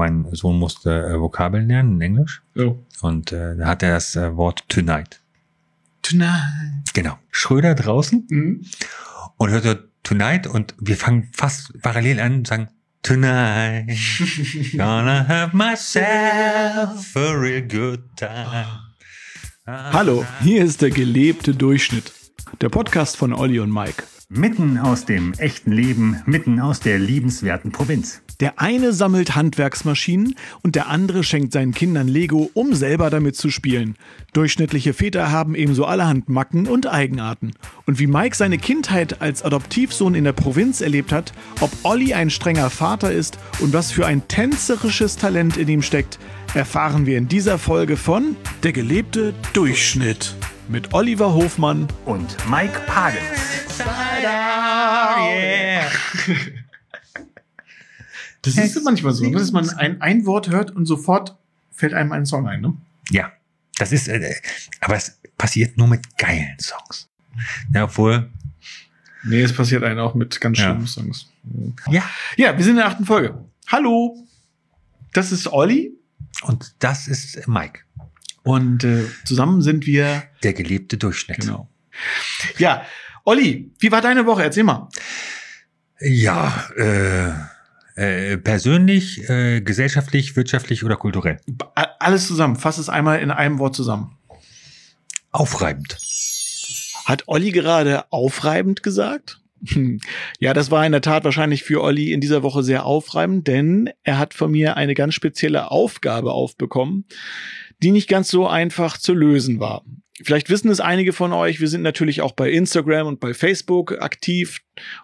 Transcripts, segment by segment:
mein Sohn musste äh, Vokabeln lernen in Englisch. Oh. Und äh, da hat er das äh, Wort tonight. Tonight. Genau. Schröder draußen Mhm. und hört so tonight und wir fangen fast parallel an und sagen tonight. Gonna have myself a real good time. Hallo, hier ist der gelebte Durchschnitt. Der Podcast von Olli und Mike. Mitten aus dem echten Leben, mitten aus der liebenswerten Provinz. Der eine sammelt Handwerksmaschinen und der andere schenkt seinen Kindern Lego, um selber damit zu spielen. Durchschnittliche Väter haben ebenso allerhand Macken und Eigenarten. Und wie Mike seine Kindheit als Adoptivsohn in der Provinz erlebt hat, ob Olli ein strenger Vater ist und was für ein tänzerisches Talent in ihm steckt, erfahren wir in dieser Folge von Der gelebte Durchschnitt mit Oliver Hofmann Und Mike Pagels. Yeah. Das ist manchmal so, ne, dass man ein, ein Wort hört und sofort fällt einem ein Song ein. Ne? Ja, das ist, äh, aber es passiert nur mit geilen Songs. Ja, obwohl, Nee, es passiert einem auch mit ganz Ja. schlimmen Songs. ja, Ja, wir sind in der achten Folge. Hallo, das ist Olli und das ist Mike, und äh, zusammen sind wir. der gelebte Durchschnitt. Genau. Ja, Olli, wie war deine Woche? Erzähl mal. Ja, äh, äh, persönlich, äh, gesellschaftlich, wirtschaftlich oder kulturell. Alles zusammen. Fass es einmal in einem Wort zusammen. Aufreibend. Hat Olli gerade aufreibend gesagt? Hm. Ja, das war in der Tat wahrscheinlich für Olli in dieser Woche sehr aufreibend, denn er hat von mir eine ganz spezielle Aufgabe aufbekommen, die nicht ganz so einfach zu lösen war. Vielleicht wissen es einige von euch, wir sind natürlich auch bei Instagram und bei Facebook aktiv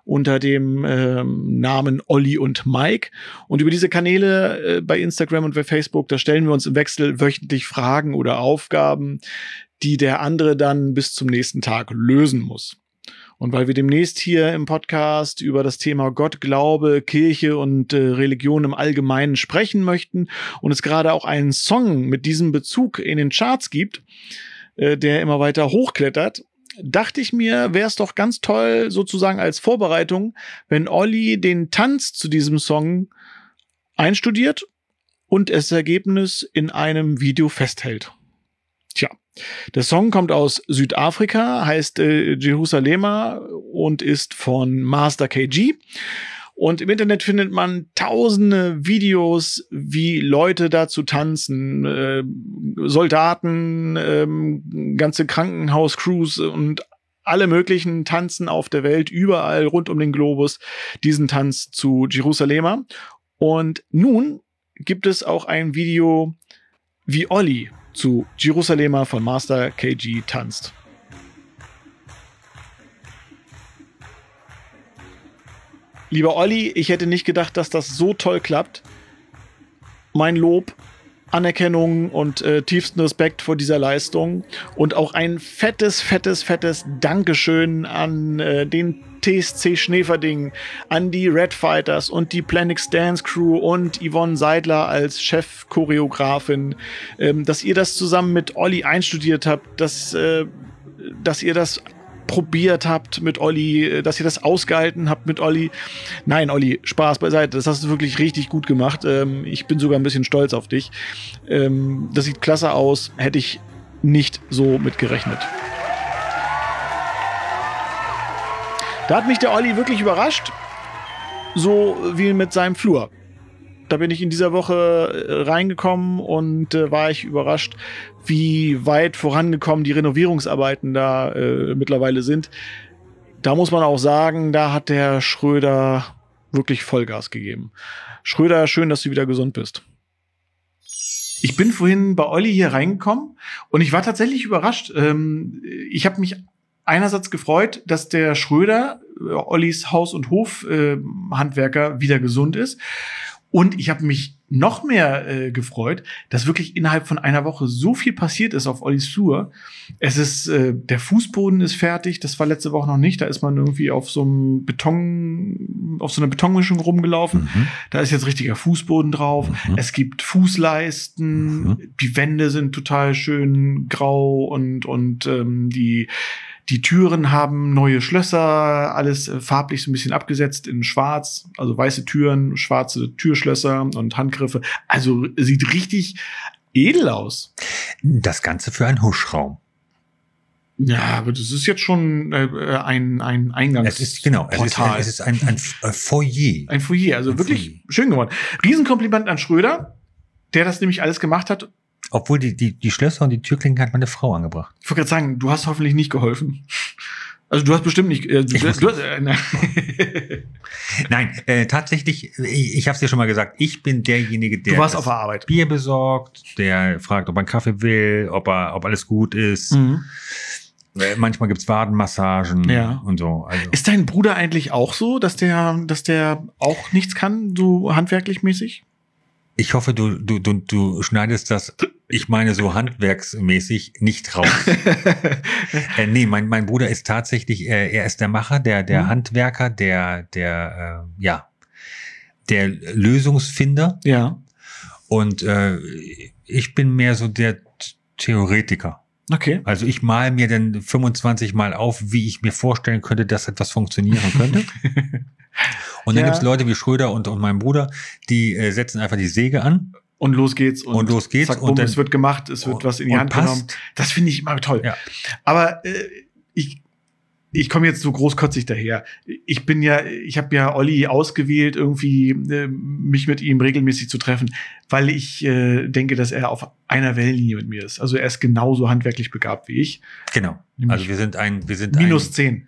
unter dem ähm, Namen Olli und Mike. Und über diese Kanäle äh, bei Instagram und bei Facebook, da stellen wir uns im Wechsel wöchentlich Fragen oder Aufgaben, die der andere dann bis zum nächsten Tag lösen muss. Und weil wir demnächst hier im Podcast über das Thema Gott, Glaube, Kirche und äh, Religion im Allgemeinen sprechen möchten und es gerade auch einen Song mit diesem Bezug in den Charts gibt, äh, der immer weiter hochklettert, dachte ich mir, wäre es doch ganz toll, sozusagen als Vorbereitung, wenn Olli den Tanz zu diesem Song einstudiert und das Ergebnis in einem Video festhält. Tja, der Song kommt aus Südafrika, heißt äh, Jerusalema und ist von Master KG. Und im Internet findet man tausende Videos, wie Leute dazu tanzen, äh, Soldaten, ähm, ganze Krankenhauscrews und alle möglichen Tanzen auf der Welt, überall rund um den Globus, diesen Tanz zu Jerusalema. Und nun gibt es auch ein Video, wie Olli zu Jerusalema von Master KG tanzt. Lieber Olli, ich hätte nicht gedacht, dass das so toll klappt. Mein Lob, Anerkennung und äh, tiefsten Respekt vor dieser Leistung und auch ein fettes, fettes, fettes Dankeschön an äh, den TSC Schneeverding, an die Red Fighters und die Planix Dance Crew und Yvonne Seidler als Chef-Choreografin, ähm, dass ihr das zusammen mit Olli einstudiert habt, dass, äh, dass ihr das probiert habt mit Olli, äh, dass ihr das ausgehalten habt mit Olli. Nein, Olli, Spaß beiseite. Das hast du wirklich richtig gut gemacht. Ähm, ich bin sogar ein bisschen stolz auf dich. Ähm, das sieht klasse aus. Hätte ich nicht so mit gerechnet. Da hat mich der Olli wirklich überrascht. So wie mit seinem Flur. Da bin ich in dieser Woche äh, reingekommen und äh, war ich überrascht, wie weit vorangekommen die Renovierungsarbeiten da äh, mittlerweile sind. Da muss man auch sagen, da hat der Schröder wirklich Vollgas gegeben. Schröder, schön, dass du wieder gesund bist. Ich bin vorhin bei Olli hier reingekommen und ich war tatsächlich überrascht. Ähm, ich habe mich einerseits gefreut, dass der Schröder, äh, Ollis Haus- und Hof-Handwerker, wieder gesund ist. Und ich habe mich noch mehr äh, gefreut, dass wirklich innerhalb von einer Woche so viel passiert ist auf Ollis Flur. Es ist, äh, der Fußboden ist fertig, das war letzte Woche noch nicht. Da ist man irgendwie auf so einem Beton, auf so einer Betonmischung rumgelaufen. Mhm. Da ist jetzt richtiger Fußboden drauf. Mhm. Es gibt Fußleisten. Mhm. Die Wände sind total schön grau und, und ähm, die, Die Türen haben neue Schlösser, alles äh, farblich so ein bisschen abgesetzt in schwarz, also weiße Türen, schwarze Türschlösser und Handgriffe. Also sieht richtig edel aus. Das Ganze für einen Huschraum. Ja, aber das ist jetzt schon äh, ein, ein Eingangs. Es ist, genau, es ist, ein, es ist ein, ein äh, Foyer. Ein Foyer, also Ein wirklich Foyer. schön geworden. Riesenkompliment an Schröder, der das nämlich alles gemacht hat. Obwohl die, die, die Schlösser und die Türklinken hat meine Frau angebracht. Ich wollte gerade sagen, du hast hoffentlich nicht geholfen. Also du hast bestimmt nicht. Äh, du, muss du hast, äh, ne. Nein, äh, tatsächlich, ich, ich habe es dir schon mal gesagt, ich bin derjenige, der du warst auf der Arbeit. Bier besorgt, der fragt, ob er einen Kaffee will, ob er, ob alles gut ist. Mhm. Äh, Manchmal gibt's Wadenmassagen Ja. und so. Also, Ist dein Bruder eigentlich auch so, dass der, dass der auch nichts kann, so handwerklich mäßig? ich hoffe, du, du, du, du schneidest das, ich meine so handwerksmäßig, nicht raus. äh, nee, mein, mein Bruder ist tatsächlich, äh, er ist der Macher, der, der Mhm. Handwerker, der, der, äh, ja, der Lösungsfinder. ja. Und äh, ich bin mehr so der Theoretiker. Okay. Also ich mal mir dann 25 Mal auf, wie ich mir vorstellen könnte, dass etwas funktionieren könnte. Und dann Ja. gibt's Leute wie Schröder und, und mein Bruder, die äh, setzen einfach die Säge an Und los geht's. Und, Und los geht's Zack, und bumm, dann- es wird gemacht, es wird was in die und Hand passt. genommen. Das finde ich immer toll. Ja. Aber äh, ich, ich komme jetzt so großkotzig daher. Ich bin ja, ich habe ja Olli ausgewählt, irgendwie äh, mich mit ihm regelmäßig zu treffen, weil ich äh, denke, dass er auf einer Wellenlinie mit mir ist. Also er ist genauso handwerklich begabt wie ich. Genau. Nämlich Also wir sind ein, wir sind Minus zehn.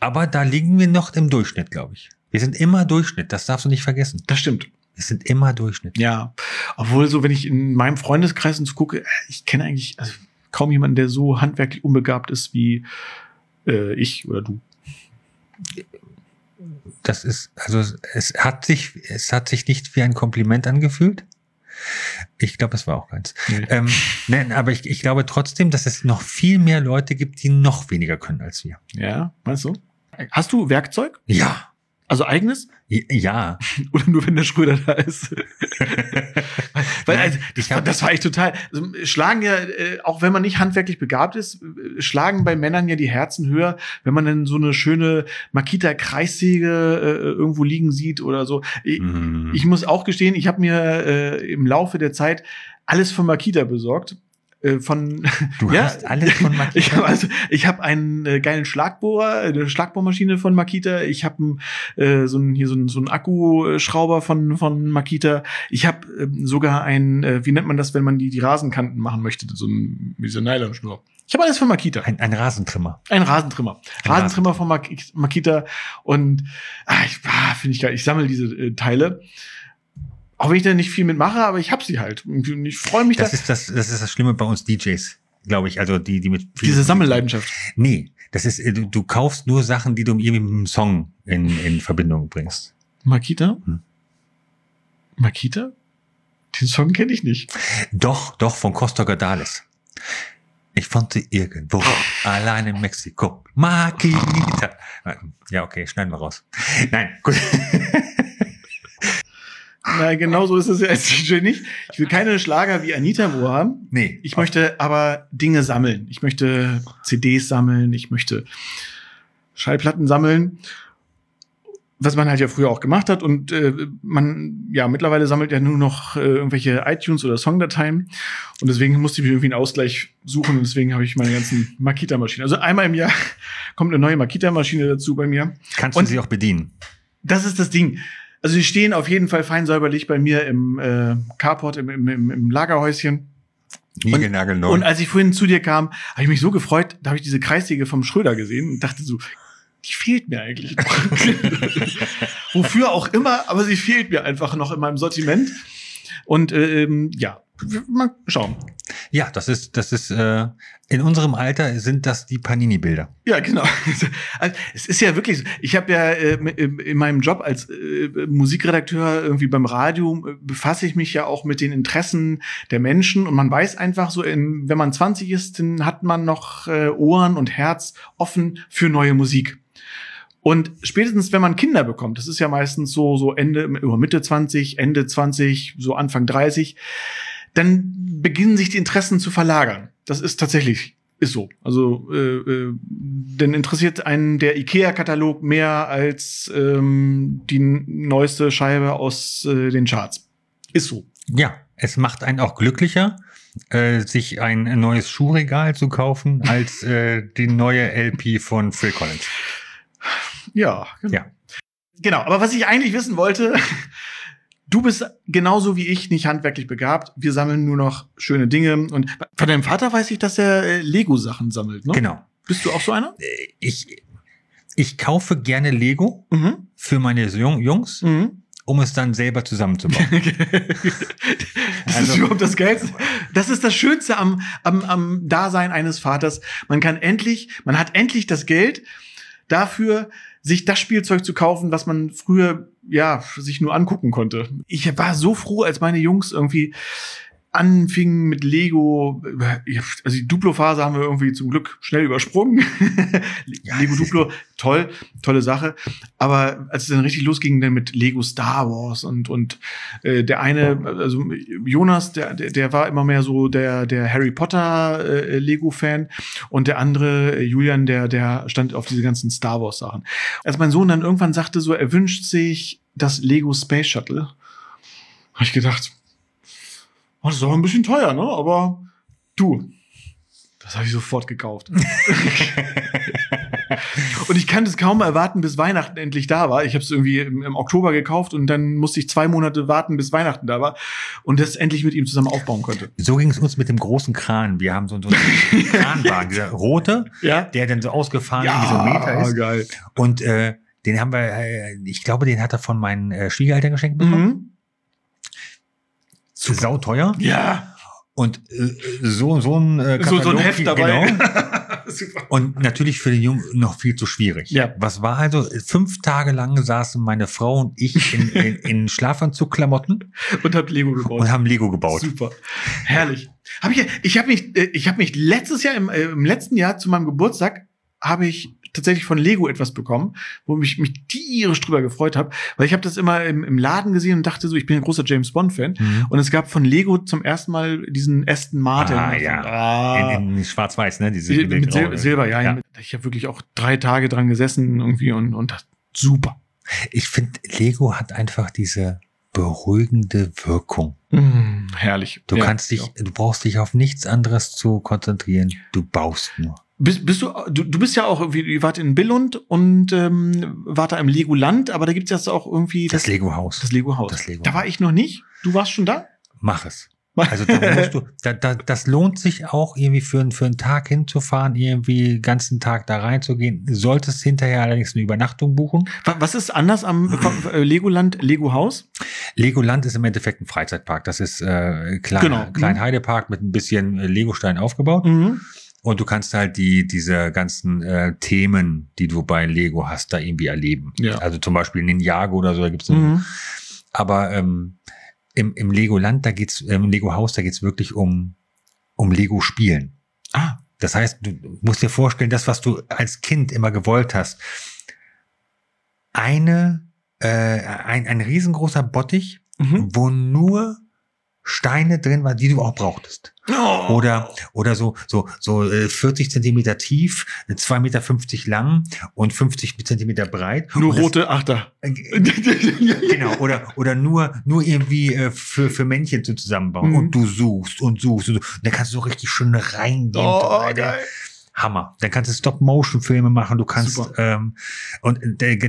aber da liegen wir noch im Durchschnitt, glaube ich. Wir sind immer Durchschnitt, das darfst du nicht vergessen. Das stimmt. Wir sind immer Durchschnitt. Ja. Obwohl, so, wenn ich in meinem Freundeskreis uns gucke, äh, ich kenne eigentlich also kaum jemanden, der so handwerklich unbegabt ist wie äh, ich oder du. Das ist, also es hat sich, es hat sich nicht wie ein Kompliment angefühlt. Ich glaube, es war auch keins. Nee. Ähm, nein, aber ich, ich glaube trotzdem, dass es noch viel mehr Leute gibt, die noch weniger können als wir. Ja, meinst du? Hast du Werkzeug? Ja. Also eigenes? Ja. Oder nur wenn der Schröder da ist? Weil, also, das, war, das war echt total. Also, schlagen ja, äh, auch wenn man nicht handwerklich begabt ist, äh, schlagen bei Männern ja die Herzen höher, wenn man dann so eine schöne Makita-Kreissäge äh, irgendwo liegen sieht oder so. Ich, Mhm. ich muss auch gestehen, ich habe mir äh, im Laufe der Zeit alles von Makita besorgt. Äh, von du ja, hast alles von Makita. ich habe also, ich habe einen äh, geilen Schlagbohrer, eine Schlagbohrmaschine von Makita. Ich habe äh, so einen hier so einen, so einen Akkuschrauber von von Makita. Ich habe ähm, sogar ein, äh, wie nennt man das, wenn man die die Rasenkanten machen möchte, so ein wie so eine Nylonschnur. Ich habe alles von Makita. ein, ein Rasentrimmer. Ein Rasentrimmer. Ein Rasentrimmer von Mak Makita. Und ah, ich ah, finde ich geil. Ich sammle diese äh, Teile. Auch wenn ich da nicht viel mitmache, aber ich habe sie halt. Und ich freue mich, Das dass ist das, das ist das Schlimme bei uns DJs, glaube ich. Also die, die mit diese Sammelleidenschaft. Nee, das ist, äh, du, du kaufst nur Sachen, die du irgendwie mit einem Song in, in Verbindung bringst. Makita? Hm. Makita? Den Song kenne ich nicht. Doch, doch, von Costa Gardales. Ich fand sie irgendwo, allein in Mexiko. Makita. Ja, okay, schneiden wir raus. Nein, gut. Na, genau so ist es ja als DJ nicht. Ich will keine Schlager wie Anita Wo haben. Nee. Ich möchte aber Dinge sammeln. Ich möchte CDs sammeln. Ich möchte Schallplatten sammeln. Was man halt ja früher auch gemacht hat. Und äh, man, ja, mittlerweile sammelt ja nur noch äh, irgendwelche iTunes oder Songdateien. Und deswegen musste ich mir irgendwie einen Ausgleich suchen. Und deswegen habe ich meine ganzen Makita-Maschinen. Also einmal im Jahr kommt eine neue Makita-Maschine dazu bei mir. Kannst Und- du sie auch bedienen? Das ist das Ding. Also die stehen auf jeden Fall fein säuberlich bei mir im äh, Carport, im, im, im, im Lagerhäuschen. Niegelnagelneu. Und als ich vorhin zu dir kam, habe ich mich so gefreut, da habe ich diese Kreissäge vom Schröder gesehen und dachte so, die fehlt mir eigentlich noch. Wofür auch immer, aber sie fehlt mir einfach noch in meinem Sortiment. Und ähm, ja, mal schauen. Ja, das ist, das ist, äh, in unserem Alter sind das die Panini-Bilder. Ja, genau. Also, es ist ja wirklich so. Ich habe ja äh, in in meinem Job als äh, Musikredakteur irgendwie beim Radio äh, befasse ich mich ja auch mit den Interessen der Menschen und man weiß einfach so, in, wenn man 20 ist, dann hat man noch äh, Ohren und Herz offen für neue Musik. Und spätestens, wenn man Kinder bekommt, das ist ja meistens so, so Ende, über Mitte 20, Ende 20, so Anfang 30, dann beginnen sich die Interessen zu verlagern. Das ist tatsächlich Ist so. Also, äh, äh, denn interessiert einen der IKEA-Katalog mehr als ähm, die neueste Scheibe aus äh, den Charts. Ist so. Ja, es macht einen auch glücklicher, äh, sich ein neues Schuhregal zu kaufen, als äh, die neue LP von Phil Collins. Ja, genau. Ja. Genau, aber was ich eigentlich wissen wollte, du bist genauso wie ich nicht handwerklich begabt. Wir sammeln nur noch schöne Dinge. Und von deinem Vater weiß ich, dass er äh, Lego-Sachen sammelt, ne? Genau. Bist du auch so einer? Ich, ich kaufe gerne Lego Mhm. für meine Jung Jungs, Mhm. um es dann selber zusammenzubauen. das Also- ist überhaupt das Geilste. Das ist das Schönste am, am, am Dasein eines Vaters. Man kann endlich, man hat endlich das Geld dafür, sich das Spielzeug zu kaufen, was man früher, ja, sich nur angucken konnte. Ich war so froh, als meine Jungs irgendwie anfingen mit Lego, also die Duplo-Phase haben wir irgendwie zum Glück schnell übersprungen. Ja, Lego Duplo, toll, tolle Sache. Aber als es dann richtig losging, dann mit Lego Star Wars und, und äh, der eine, also Jonas, der, der, der war immer mehr so der, der Harry Potter äh, Lego-Fan und der andere, äh, Julian, der, der stand auf diese ganzen Star Wars-Sachen. Als mein Sohn dann irgendwann sagte, so, er wünscht sich das Lego Space Shuttle, habe ich gedacht, oh, das ist aber ein bisschen teuer, ne? Aber du, das habe ich sofort gekauft. und ich kann es kaum erwarten, bis Weihnachten endlich da war. Ich habe es irgendwie im, im Oktober gekauft und dann musste ich zwei Monate warten, bis Weihnachten da war und das endlich mit ihm zusammen aufbauen konnte. So ging es uns mit dem großen Kran. Wir haben so, so einen Kranwagen, dieser rote, Ja. der dann so ausgefahren wie so ein Meter ist. geil. Und äh, den haben wir, äh, ich glaube, den hat er von meinen äh, Schwiegereltern geschenkt bekommen. Mhm. Sau teuer. Ja. Und äh, so, so ein äh, So, so ein Katalog, Heft dabei. Genau. Super. Und natürlich für den Jungen noch viel zu schwierig. Ja. Was war also? Fünf Tage lang saßen meine Frau und ich in, in, in Schlafanzugklamotten Und hab Lego gebaut. und haben Lego gebaut. Super. Herrlich. Hab ich ich habe mich äh, ich habe mich letztes Jahr im, äh, im letzten Jahr zu meinem Geburtstag habe ich tatsächlich von Lego etwas bekommen, wo ich mich tierisch drüber gefreut habe, weil ich habe das immer im, im Laden gesehen und dachte so, ich bin ein großer James Bond Fan Mhm. und es gab von Lego zum ersten Mal diesen Aston Martin. Ah, ja. Ah. In, in Schwarz-Weiß, ne? Diese, mit, mit Sil Silber, ja. ja. Ich habe wirklich auch drei Tage dran gesessen irgendwie und und das, super. Ich finde, Lego hat einfach diese beruhigende Wirkung. Mm, herrlich. Du Ja, kannst dich, ja. du brauchst dich auf nichts anderes zu konzentrieren. Du baust nur. Bist, bist du, du, du bist ja auch irgendwie, ihr wart in Billund und ähm, wart da im Legoland, aber da gibt's jetzt auch irgendwie Das Lego-Haus. das Lego-Haus. Das Lego da war ich noch nicht. Du warst schon da? Mach es. Also da musst du, da, da, das lohnt sich auch irgendwie für, einen- für einen Tag hinzufahren, irgendwie den ganzen Tag da reinzugehen. Solltest hinterher allerdings eine Übernachtung buchen. Wa- Was ist anders am äh, Legoland, Lego-Haus? Legoland ist im Endeffekt ein Freizeitpark. Das ist äh, klein, Genau. klein Heidepark mit ein bisschen äh, Legostein aufgebaut. Mhm. Und du kannst halt die, diese ganzen äh, Themen, die du bei Lego hast, da irgendwie erleben. Ja. Also zum Beispiel Ninjago oder so, da gibt's Mhm. Aber ähm, im, im Legoland, da geht's, im Lego-Haus, da geht's wirklich um, um Lego-Spielen. Ah, Das heißt, du musst dir vorstellen, das, was du als Kind immer gewollt hast, eine, äh, ein, ein riesengroßer Bottich, mhm. wo nur Steine drin waren, die du auch brauchtest. Oh. Oder, oder so, so, so äh, 40 Zentimeter tief, 2,50 Meter lang und 50 Zentimeter breit. nur das- rote Achter. äh, Genau, oder, oder nur, nur irgendwie äh, für, für Männchen zu zusammenbauen. Mhm. Und du suchst und suchst und, suchst. und dann kannst du so richtig schön reingehen. Oh, geil. Hammer. Dann kannst du Stop-Motion-Filme machen. Du kannst Super. ähm, und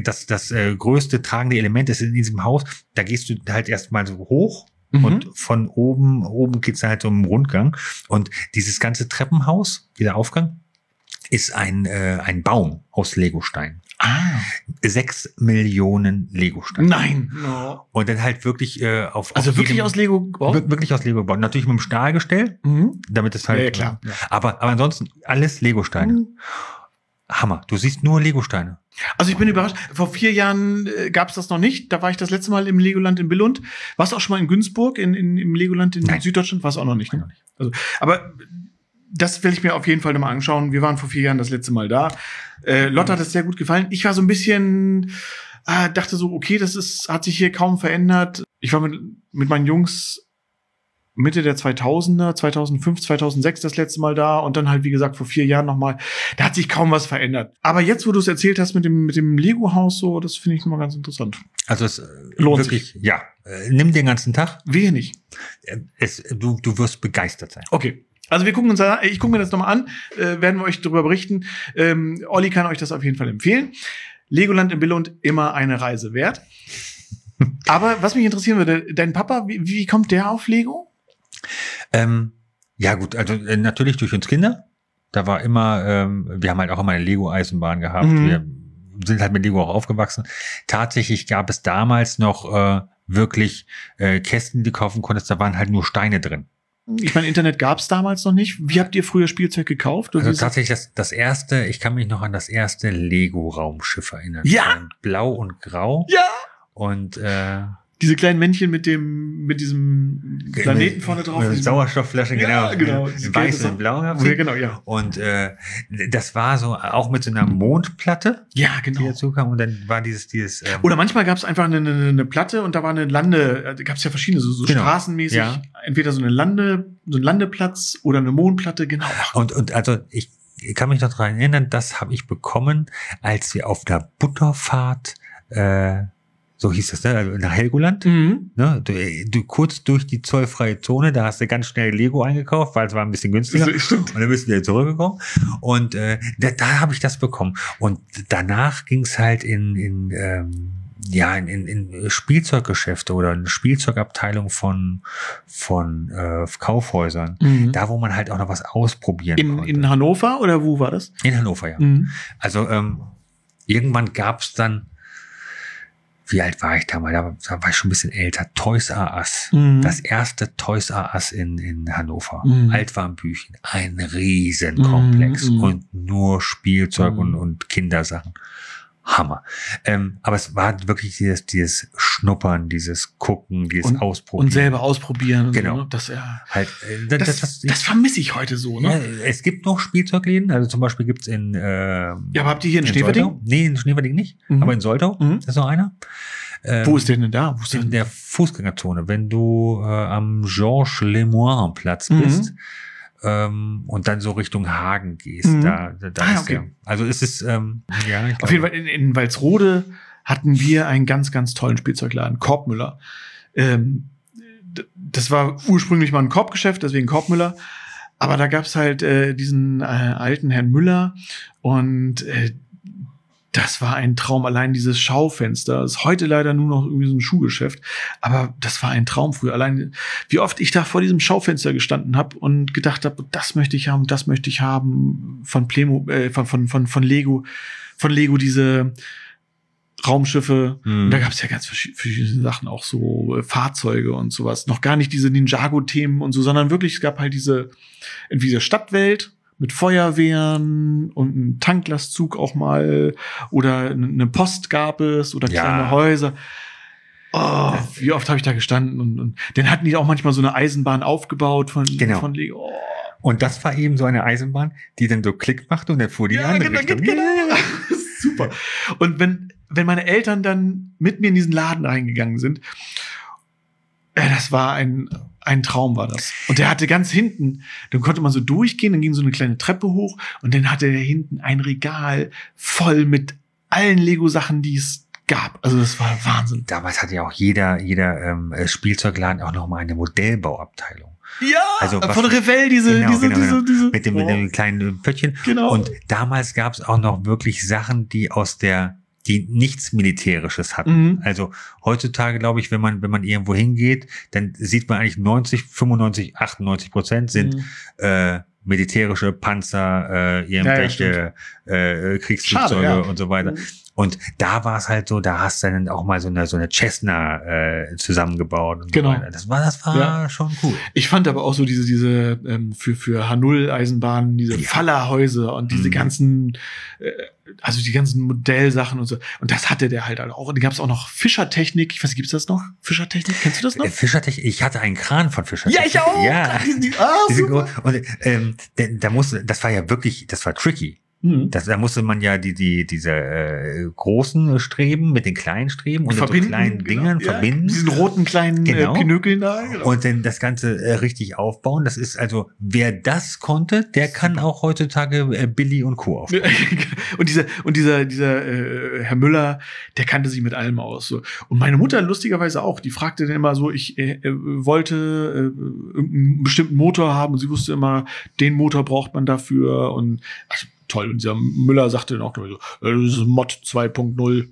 das das äh, größte tragende Element ist in diesem Haus. Da gehst du halt erstmal so hoch Mhm. und von oben oben geht's halt so im Rundgang und dieses ganze Treppenhaus, dieser Aufgang, ist ein äh, ein Baum aus Legostein. ah, Sechs Millionen Legosteine. nein. No. Und dann halt wirklich äh, auf Also auf wirklich jedem- aus Lego gebaut? wir- wirklich aus Lego gebaut. Natürlich mit dem Stahlgestell, Mhm. damit es halt. Ja, ja, klar. Ja. Aber aber ansonsten alles Legosteine. Mhm. Hammer. Du siehst nur Legosteine. Also ich bin überrascht. Vor vier Jahren äh, gab es das noch nicht. Da war ich das letzte Mal im Legoland in Billund. Warst du auch schon mal in Günzburg, in, in, im Legoland in Nein. Süddeutschland? Warst du auch noch nicht. Ne? Also, aber das will ich mir auf jeden Fall nochmal anschauen. Wir waren vor vier Jahren das letzte Mal da. Äh, Lotte hat es sehr gut gefallen. Ich war so ein bisschen, äh, dachte so, okay, das ist, hat sich hier kaum verändert. Ich war mit, mit meinen Jungs Mitte der 2000er, 2005, 2006 das letzte Mal da und dann halt, wie gesagt, vor vier Jahren nochmal. Da hat sich kaum was verändert. Aber jetzt, wo du es erzählt hast mit dem, mit dem Lego-Haus so, das finde ich nochmal ganz interessant. Also es äh, Lohnt wirklich, ja, äh, nimm den ganzen Tag. Wenig. Äh, Es, du, du wirst begeistert sein. Okay. Also wir gucken uns, da- ich gucke mir das nochmal an, äh, werden wir euch darüber berichten. Ähm, Olli kann euch das auf jeden Fall empfehlen. Legoland in Billund immer eine Reise wert. Aber was mich interessieren würde, dein Papa, wie, wie kommt der auf Lego? Ähm, ja gut, also äh, natürlich durch uns Kinder. Da war immer, ähm, wir haben halt auch immer eine Lego-Eisenbahn gehabt. Mhm. Wir sind halt mit Lego auch aufgewachsen. Tatsächlich gab es damals noch äh, wirklich äh, Kästen, die du kaufen konntest. Da waren halt nur Steine drin. Ich meine, Internet gab es damals noch nicht. Wie habt ihr früher Spielzeug gekauft? Also tatsächlich das, das erste, ich kann mich noch an das erste Lego-Raumschiff erinnern. Ja! Blau und grau. ja! Und äh, Diese kleinen Männchen mit dem, mit diesem Planeten vorne drauf. Mit Sauerstoffflasche, Ja, genau. genau. Diese In weiß und blau. Ja, genau, ja. Und äh, das war so auch mit so einer Mondplatte, Ja, die genau. dazu kam. Und dann war dieses, dieses ähm, Oder manchmal gab es einfach eine, eine, eine Platte und da war eine Lande, äh, da gab es ja verschiedene, so, so Genau. straßenmäßig, Ja. entweder so eine Lande, so ein Landeplatz oder eine Mondplatte, genau. und, und also ich kann mich noch daran erinnern, das habe ich bekommen, als wir auf der Butterfahrt, äh, so hieß das, ne? nach Helgoland. Mhm. Ne? Du, du kurz durch die zollfreie Zone, da hast du ganz schnell Lego eingekauft, weil es war ein bisschen günstiger. Und dann bist du wieder zurückgekommen. Und äh, da, da habe ich das bekommen. Und danach ging es halt in, in, ähm, ja, in, in, in Spielzeuggeschäfte oder in Spielzeugabteilung von, von äh, Kaufhäusern. Mhm. Da, wo man halt auch noch was ausprobieren In, konnte. in Hannover oder wo war das? in Hannover, ja. Mhm. Also ähm, irgendwann gab es dann, wie alt war ich da mal? Da, da war ich schon ein bisschen älter. Toys R Us. Mhm. Das erste Toys R Us in, in Hannover. Mhm. Altwarmbüchen. Ein Riesenkomplex Mhm, mhm. und nur Spielzeug Mhm. und, und Kindersachen. Hammer. Ähm, aber es war wirklich dieses, dieses Schnuppern, dieses Gucken, dieses Und- Ausprobieren. Und selber ausprobieren. Genau. So, ne? Das, ja, Halt, äh, das, das, das, das, vermisse ich heute so, ja, ne? es gibt noch Spielzeugläden, also zum Beispiel gibt's in ähm, Ja, aber habt ihr hier in Soltau? Schneewerding? Nee, in Schneewerding nicht, Mhm. aber in Soltau Mhm. ist noch einer. Ähm, Wo ist der denn da? Wo ist in denn? der Fußgängerzone, wenn du äh, am Georges Lemoine Platz Mhm. bist ähm, und dann so Richtung Hagen gehst, Mhm. da, da, da Ah, ist okay. der. Also es ist ähm, ja Auf jeden Fall in, in Walsrode hatten wir einen ganz, ganz tollen Spielzeugladen, Korbmüller. Ähm, das war ursprünglich mal ein Korbgeschäft, deswegen Korbmüller. Aber da gab's halt äh, diesen äh, alten Herrn Müller und äh, das war ein Traum. Allein dieses Schaufenster ist heute leider nur noch irgendwie so ein Schuhgeschäft, aber das war ein Traum früher. Allein wie oft ich da vor diesem Schaufenster gestanden habe und gedacht habe, das möchte ich haben, das möchte ich haben von Plemo, äh, von, von von von Lego, von Lego diese Raumschiffe. Und da gab es ja ganz verschi- verschiedene Sachen, auch so äh, Fahrzeuge und sowas. Noch gar nicht diese Ninjago-Themen und so, sondern wirklich, es gab halt diese, diese Stadtwelt mit Feuerwehren und ein Tanklastzug auch mal oder eine Post gab es oder Ja. kleine Häuser. Oh, wie oft habe ich da gestanden und, und dann hatten die auch manchmal so eine Eisenbahn aufgebaut von, Genau. von Lego. Oh. Und das war eben so eine Eisenbahn, die dann so Klick machte und dann fuhr die Ja, andere genau, Richtung. genau. Super. Und wenn, wenn meine Eltern dann mit mir in diesen Laden reingegangen sind, äh, das war ein, ein Traum war das. Und der hatte ganz hinten, dann konnte man so durchgehen, dann ging so eine kleine Treppe hoch und dann hatte der hinten ein Regal voll mit allen Lego-Sachen, die es gab. Also das war Wahnsinn. Damals hatte ja auch jeder, jeder ähm, äh, Spielzeugladen auch noch mal eine Modellbauabteilung. Ja, Also von Revell diese, Genau, diese, genau, diese, genau. diese. Mit dem, mit Oh, dem kleinen Pöttchen. genau. Und damals gab es auch noch wirklich Sachen, die aus der, die nichts Militärisches hatten. Mhm. Also heutzutage glaube ich, wenn man, wenn man irgendwo hingeht, dann sieht man eigentlich 90, 95, 98 Prozent sind Mhm. äh, militärische Panzer, äh, irgendwelche äh, Kriegsflugzeuge Schade, ja. und so weiter. Mhm. Und da war es halt so, da hast du dann auch mal so eine so eine Cessna äh, zusammengebaut. Und Genau. So. Das war das war Ja. schon cool. Ich fand aber auch so diese, diese ähm, für, für H0-Eisenbahnen, diese Ja. Fallerhäuser und diese Mhm. ganzen, äh, also die ganzen Modellsachen und so. Und das hatte der halt auch. Und da gab es auch noch Fischertechnik. Ich weiß, gibt's das noch? Fischertechnik? Kennst du das noch? Äh, Fischertechnik, ich hatte einen Kran von Fischertechnik. Ja. Die, die, ah, Diese super. Und ähm, da, da musste, das war ja wirklich, das war tricky. Mhm. Das, da musste man ja die, die, diese äh, großen Streben mit den kleinen Streben und den so kleinen genau. Dingern Ja, verbinden. Diesen roten kleinen Genau. äh, Pinökeln da. Genau. Und dann das Ganze äh, richtig aufbauen. Das ist also, wer das konnte, der kann auch heutzutage äh, Billy und Co. aufbauen. und dieser und dieser dieser äh, Herr Müller, der kannte sich mit allem aus. So. Und meine Mutter lustigerweise auch. Die fragte dann immer so, ich äh, äh, wollte äh, irgendeinen bestimmten Motor haben und sie wusste immer, den Motor braucht man dafür und also, toll. Und dieser Müller sagte dann auch so, äh, das ist Mod 2.0.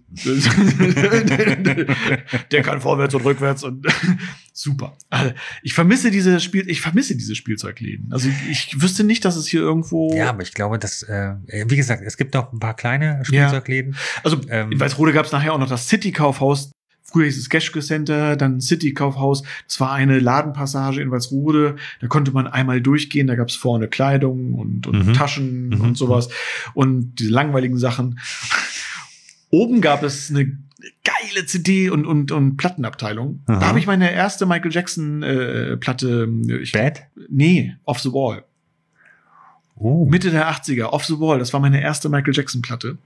der kann vorwärts und rückwärts und super. Also, ich vermisse diese Spiel, ich vermisse diese Spielzeugläden. Also ich wüsste nicht, dass es hier irgendwo. Ja, aber ich glaube, dass, äh, wie gesagt, es gibt noch ein paar kleine Spielzeugläden. Also Ähm, in Walsrode gab es nachher auch noch das City-Kaufhaus. Früher hieß es Geschke Center, dann City-Kaufhaus. Das war eine Ladenpassage in Walsrode. Da konnte man einmal durchgehen. Da gab es vorne Kleidung und, und Mhm. Taschen Mhm. und sowas. Und diese langweiligen Sachen. Oben gab es eine geile CD und, und, und Plattenabteilung. Aha. Da habe ich meine erste Michael Jackson äh, Platte. Ich, Bad? nee, Off the Wall. Oh, Mitte der 80er, Off the Wall. Das war meine erste Michael Jackson Platte.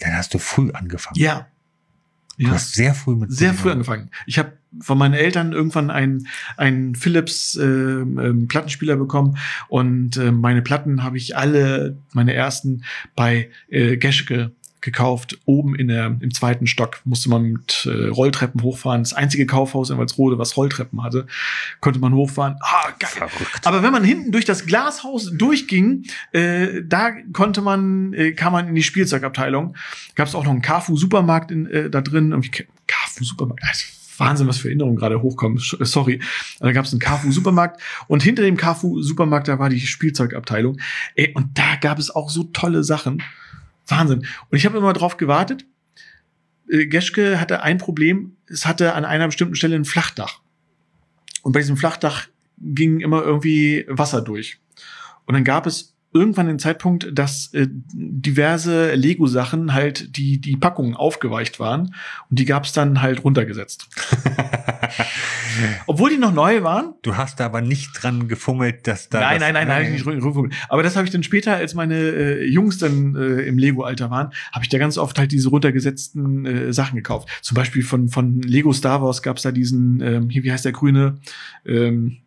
dann hast du früh angefangen. Ja. Du hast sehr früh mit sehr früh angefangen. Ich habe von meinen Eltern irgendwann einen, einen Philips ähm, ähm, Plattenspieler bekommen und äh, meine Platten habe ich alle, meine ersten, bei äh, Geschke gekauft. Oben in der, im zweiten Stock musste man mit äh, Rolltreppen hochfahren. Das einzige Kaufhaus in Walsrode, was Rolltreppen hatte, konnte man hochfahren. Ah, geil. Verrückt. Aber wenn man hinten durch das Glashaus durchging, äh, da konnte man, äh, kam man in die Spielzeugabteilung. Gab es auch noch einen Carfu Supermarkt in, äh, da drin. Carfu Supermarkt. Also, Wahnsinn, was für Erinnerungen gerade hochkommen. Sch- Sorry. Da gab es einen Carfu Supermarkt und hinter dem Carfu Supermarkt da war die Spielzeugabteilung. Ey, und da gab es auch so tolle Sachen. Wahnsinn. Und ich habe immer drauf gewartet. Äh, Geschke hatte ein Problem. Es hatte an einer bestimmten Stelle ein Flachdach. Und bei diesem Flachdach ging immer irgendwie Wasser durch. Und dann gab es irgendwann den Zeitpunkt, dass äh, diverse Lego-Sachen halt die, die Packungen aufgeweicht waren und die gab es dann halt runtergesetzt. Obwohl die noch neu waren. Du hast da aber nicht dran gefummelt, dass da. nein, das, nein, nein, nein, nicht rüber- Aber das habe ich dann später, als meine äh, Jungs dann äh, im Lego-Alter waren, habe ich da ganz oft halt diese runtergesetzten äh, Sachen gekauft. Zum Beispiel von, von Lego Star Wars gab es da diesen, ähm, hier, wie heißt der grüne? Ähm,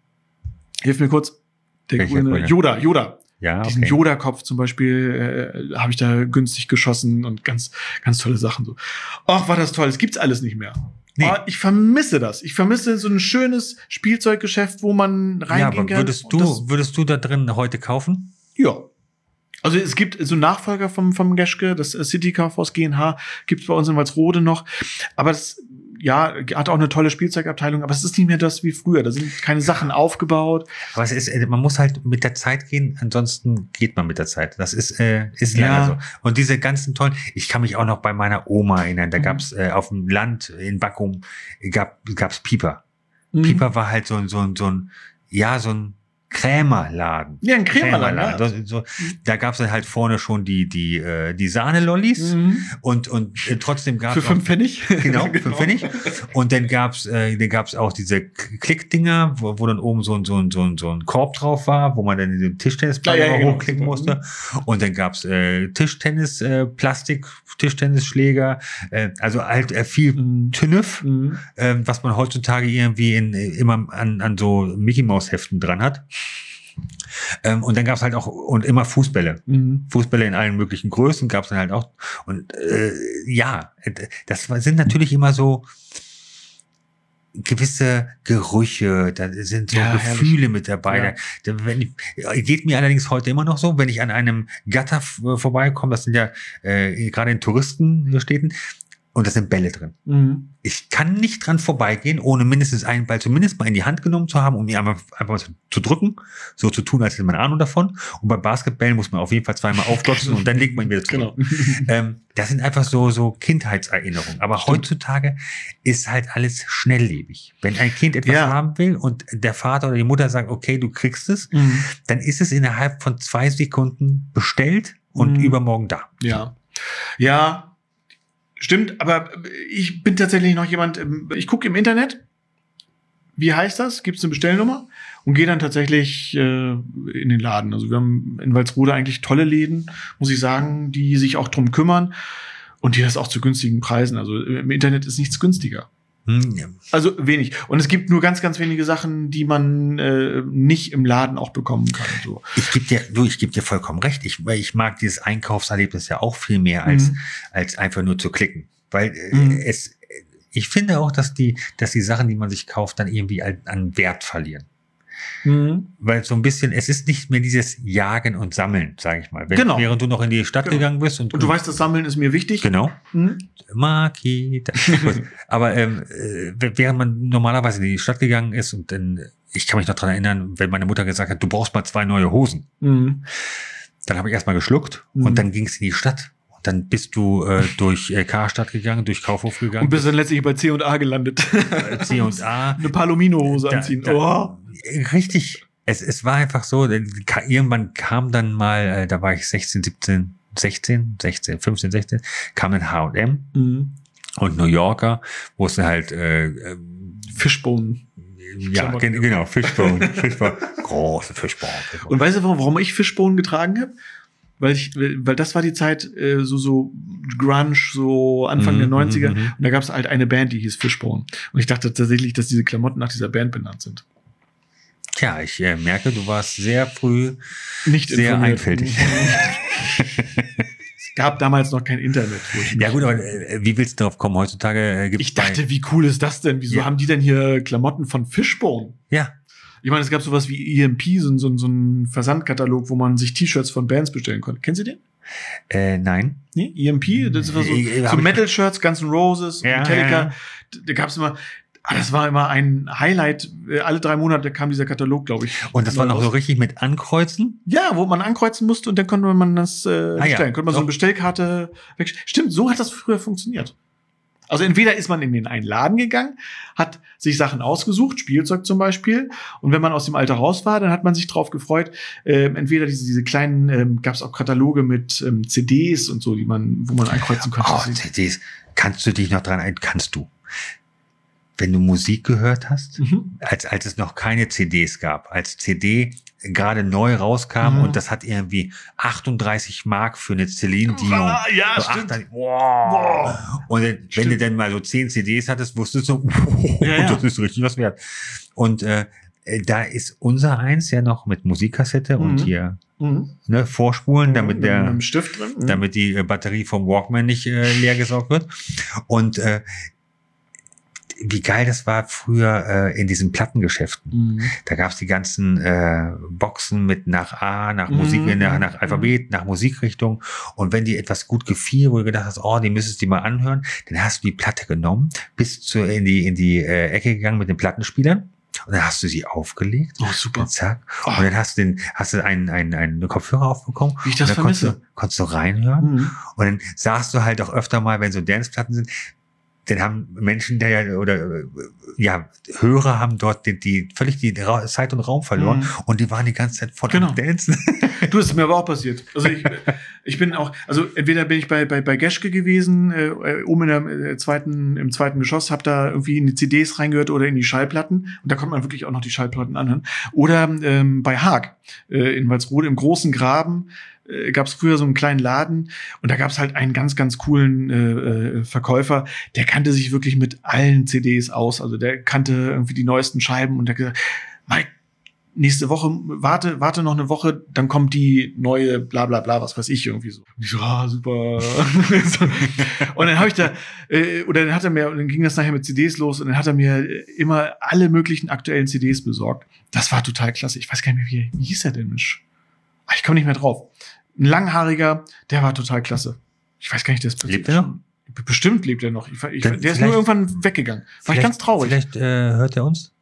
hilf mir kurz. Der grüne, grüne? Yoda, Yoda. Ja, Diesen okay. Yoda-Kopf zum Beispiel äh, habe ich da günstig geschossen und ganz, ganz tolle Sachen so. Ach, war das toll. Es gibt's alles nicht mehr. Nee. Aber ich vermisse das. Ich vermisse so ein schönes Spielzeuggeschäft, wo man reingehen ja, aber kann. würdest und du, das- würdest du da drin heute kaufen? ja. Also es gibt so Nachfolger vom, vom Geschke, das City Kaufhaus GNH gibt's bei uns in Walsrode noch. Aber das, ja, hat auch eine tolle Spielzeugabteilung, aber es ist nicht mehr das wie früher. Da sind keine Sachen aufgebaut. Aber es ist, äh, man muss halt mit der Zeit gehen, ansonsten geht man mit der Zeit. Das ist, äh, ist Ja. leider so. Und diese ganzen tollen, ich kann mich auch noch bei meiner Oma erinnern, da Mhm. gab's äh, auf dem Land in Backum, gab, gab's Pieper. Mhm. Pieper war halt so, ein so, ein so ein, ja, so ein Krämerladen. Ja, ein Krämerladen. Ja. Das, so, da gab's dann halt vorne schon die, die, äh, die Sahnelollis Mhm. und, und äh, trotzdem gab's Für auch- fünf Pfennig. Genau, für Pfennig. Und dann gab's, äh, dann gab's auch diese Klickdinger, wo, wo dann oben so ein, so, ein, so, ein, so ein Korb drauf war, wo man dann den Tischtennisball Ja, ja, genau. hochklicken musste. Und dann gab's äh, Tischtennis, äh, Plastik, Tischtennisschläger, äh, also halt äh, viel Mhm. Tünnef, Mhm. ähm, was man heutzutage irgendwie in, äh, immer an, an so Mickey Maus Heften dran hat. Ähm, und dann gab's halt auch und immer Fußbälle. Mhm. Fußbälle in allen möglichen Größen gab's dann halt auch. Und äh, ja, äh, das sind natürlich immer so gewisse Gerüche, da sind so Ja, Gefühle mit dabei. Ja. Da, wenn ich, geht mir allerdings heute immer noch so, wenn ich an einem Gatter f- vorbeikomme, das sind ja äh, gerade in Touristenstädten, und da sind Bälle drin. Mhm. Ich kann nicht dran vorbeigehen, ohne mindestens einen Ball zumindest mal in die Hand genommen zu haben, um ihn einfach, einfach mal zu, zu drücken, so zu tun, als hätte man Ahnung davon. Und bei Basketballen muss man auf jeden Fall zweimal aufdotzen und dann legt man ihn wieder zurück. Genau. Ähm, das sind einfach so, so Kindheitserinnerungen. Aber Stimmt. heutzutage ist halt alles schnelllebig. Wenn ein Kind etwas Ja. haben will und der Vater oder die Mutter sagt, okay, du kriegst es, Mhm. dann ist es innerhalb von zwei Sekunden bestellt und Mhm. übermorgen da. Ja. Ja, stimmt, aber ich bin tatsächlich noch jemand, ähm, ich gucke im Internet, wie heißt das? Gibt es eine Bestellnummer? Und gehe dann tatsächlich äh, in den Laden. Also wir haben in Walsrode eigentlich tolle Läden, muss ich sagen, die sich auch drum kümmern und die das auch zu günstigen Preisen. Also im Internet ist nichts günstiger. Hm. Also wenig. Und es gibt nur ganz, ganz wenige Sachen, die man äh, nicht im Laden auch bekommen kann. So. Ich gebe dir, du, ich gebe dir vollkommen recht. Ich, weil ich mag dieses Einkaufserlebnis ja auch viel mehr als, Mhm. als einfach nur zu klicken. Weil äh, Mhm. es, ich finde auch, dass die, dass die Sachen, die man sich kauft, dann irgendwie an, an Wert verlieren. Mhm. Weil so ein bisschen, es ist nicht mehr dieses Jagen und Sammeln, sage ich mal. Wenn, Genau. Während du noch in die Stadt Genau. gegangen bist und, Und du weißt, das Sammeln ist mir wichtig. genau, Mhm. Makita. Aber ähm, äh, während man normalerweise in die Stadt gegangen ist und dann, ich kann mich noch dran erinnern, wenn meine Mutter gesagt hat, du brauchst mal zwei neue Hosen. Mhm. Dann habe ich erstmal geschluckt Mhm. und dann ging es in die Stadt. Dann bist du äh, durch äh, Karstadt gegangen, durch Kaufhof gegangen, Und bist dann letztlich bei C und A gelandet. C und A. Eine Palomino-Hose anziehen. da- oh. Richtig. Es, es war einfach so, irgendwann kam dann mal, äh, da war ich 16, 17, 16, 16, 15, 16, kam dann H&M Mhm. und New Yorker, wo es halt äh, ähm, Fishbone. ja, gen genau, Fishbone, Fishbone, große Fishbone. Und weißt du, warum, ich Fishbone getragen habe? Weil ich, weil das war die Zeit äh, so so Grunge, so Anfang Mhm, der 90er. mhm, mhm. Und da gab es halt eine Band, die hieß Fishbone. Und ich dachte tatsächlich, dass diese Klamotten nach dieser Band benannt sind. Tja, ich äh, merke, du warst sehr früh Nicht sehr informiert. einfältig. es gab damals noch kein Internet. Ja gut, aber äh, wie willst du darauf kommen? Heutzutage äh, gibt Ich dachte, wie cool ist das denn? Wieso Ja. haben die denn hier Klamotten von Fishbone? ja, Ich meine, es gab sowas wie EMP, so, ein- so, so ein Versandkatalog, wo man sich T-Shirts von Bands bestellen konnte. Kennst du den? äh, nein. Nee, EMP, das war so, Äh, so Metal-Shirts, Guns N' Roses, Ja, Metallica. ja, ja. Da, da gab's immer, ah, das war immer ein Highlight. Äh, Alle drei Monate kam dieser Katalog, glaube ich. Und das war noch so richtig mit Ankreuzen? Ja, wo man ankreuzen musste und dann konnte man das äh, Ah, ja. bestellen. Konnte man so eine. Bestellkarte weg. Stimmt, so hat das früher funktioniert. Also entweder ist man in den einen Laden gegangen, hat sich Sachen ausgesucht, Spielzeug zum Beispiel, und wenn man aus dem Alter raus war, dann hat man sich drauf gefreut. Ähm, entweder diese, diese kleinen, ähm, gab es auch Kataloge mit ähm, CDs und so, die man, wo man ankreuzen konnte. Oh, CDs. Kannst du dich noch dran erinnern? Kannst du. Wenn du Musik gehört hast, Mhm. als, als es noch keine CDs gab, als CD gerade neu rauskam Mhm. und das hat irgendwie 38 Mark für eine Celine Dion. Ah, ja, So stimmt. 8, wow. Und dann, wenn du Stimmt. dann mal so 10 CDs hattest, wusstest du, Ja, ja. das ist richtig was wert. Und äh, da ist unser eins ja noch mit Musikkassette und Mhm. hier Mhm. ne, vorspulen, damit Mit der Stift drin. Mhm. damit die äh, Batterie vom Walkman nicht äh, leer gesaugt wird. Und äh, wie geil das war früher äh, in diesen Plattengeschäften. Mhm. Da gab's die ganzen äh, Boxen mit nach A, nach Musik, nach, mhm, nach Alphabet, nach Musikrichtung. Und wenn dir etwas gut gefiel, wo du gedacht hast, oh, die müsstest du dir mal anhören, dann hast du die Platte genommen, bist zu, in die, in die äh, Ecke gegangen mit den Plattenspielern. Und dann hast du sie aufgelegt. Oh, super. Und zack. Oh. Und dann hast du den, hast du einen, einen, einen Kopfhörer aufbekommen. Wie ich das und dann konntest vermisse. du, konntest du reinhören. Mhm. Und dann sahst du halt auch öfter mal, wenn so Danceplatten sind, dann haben Menschen, der ja, oder ja, Hörer haben dort die, die völlig die Ra Zeit und Raum verloren Mhm. und die waren die ganze Zeit voll Genau. am Dancen. Du, das ist mir aber auch passiert. Also ich, ich bin auch, also entweder bin ich bei bei bei Geschke gewesen, äh, oben in der äh, zweiten im zweiten Geschoss, hab da irgendwie in die CDs reingehört oder in die Schallplatten und da konnte man wirklich auch noch die Schallplatten anhören. Oder ähm, bei Haag äh, in Walsrode im großen Graben äh, gab es früher so einen kleinen Laden und da gab es halt einen ganz ganz coolen äh, äh, Verkäufer, der kannte sich wirklich mit allen CDs aus, also der kannte irgendwie die neuesten Scheiben und der gesagt, Mike nächste Woche, warte, warte noch eine Woche, dann kommt die neue bla bla bla, was weiß ich, irgendwie so. Und ich so, ah, super. Und dann habe ich da, äh, oder dann hat er mir, und dann ging das nachher mit CDs los und dann hat er mir immer alle möglichen aktuellen CDs besorgt. Das war total klasse. Ich weiß gar nicht mehr, wie, wie hieß er denn? Ah, ich komme nicht mehr drauf. Ein langhaariger, der war total klasse. Ich weiß gar nicht, der ist Lebt er noch? Bestimmt lebt er noch. Ich, ich, der ist nur irgendwann weggegangen. War ich ganz traurig. Vielleicht äh, hört er uns.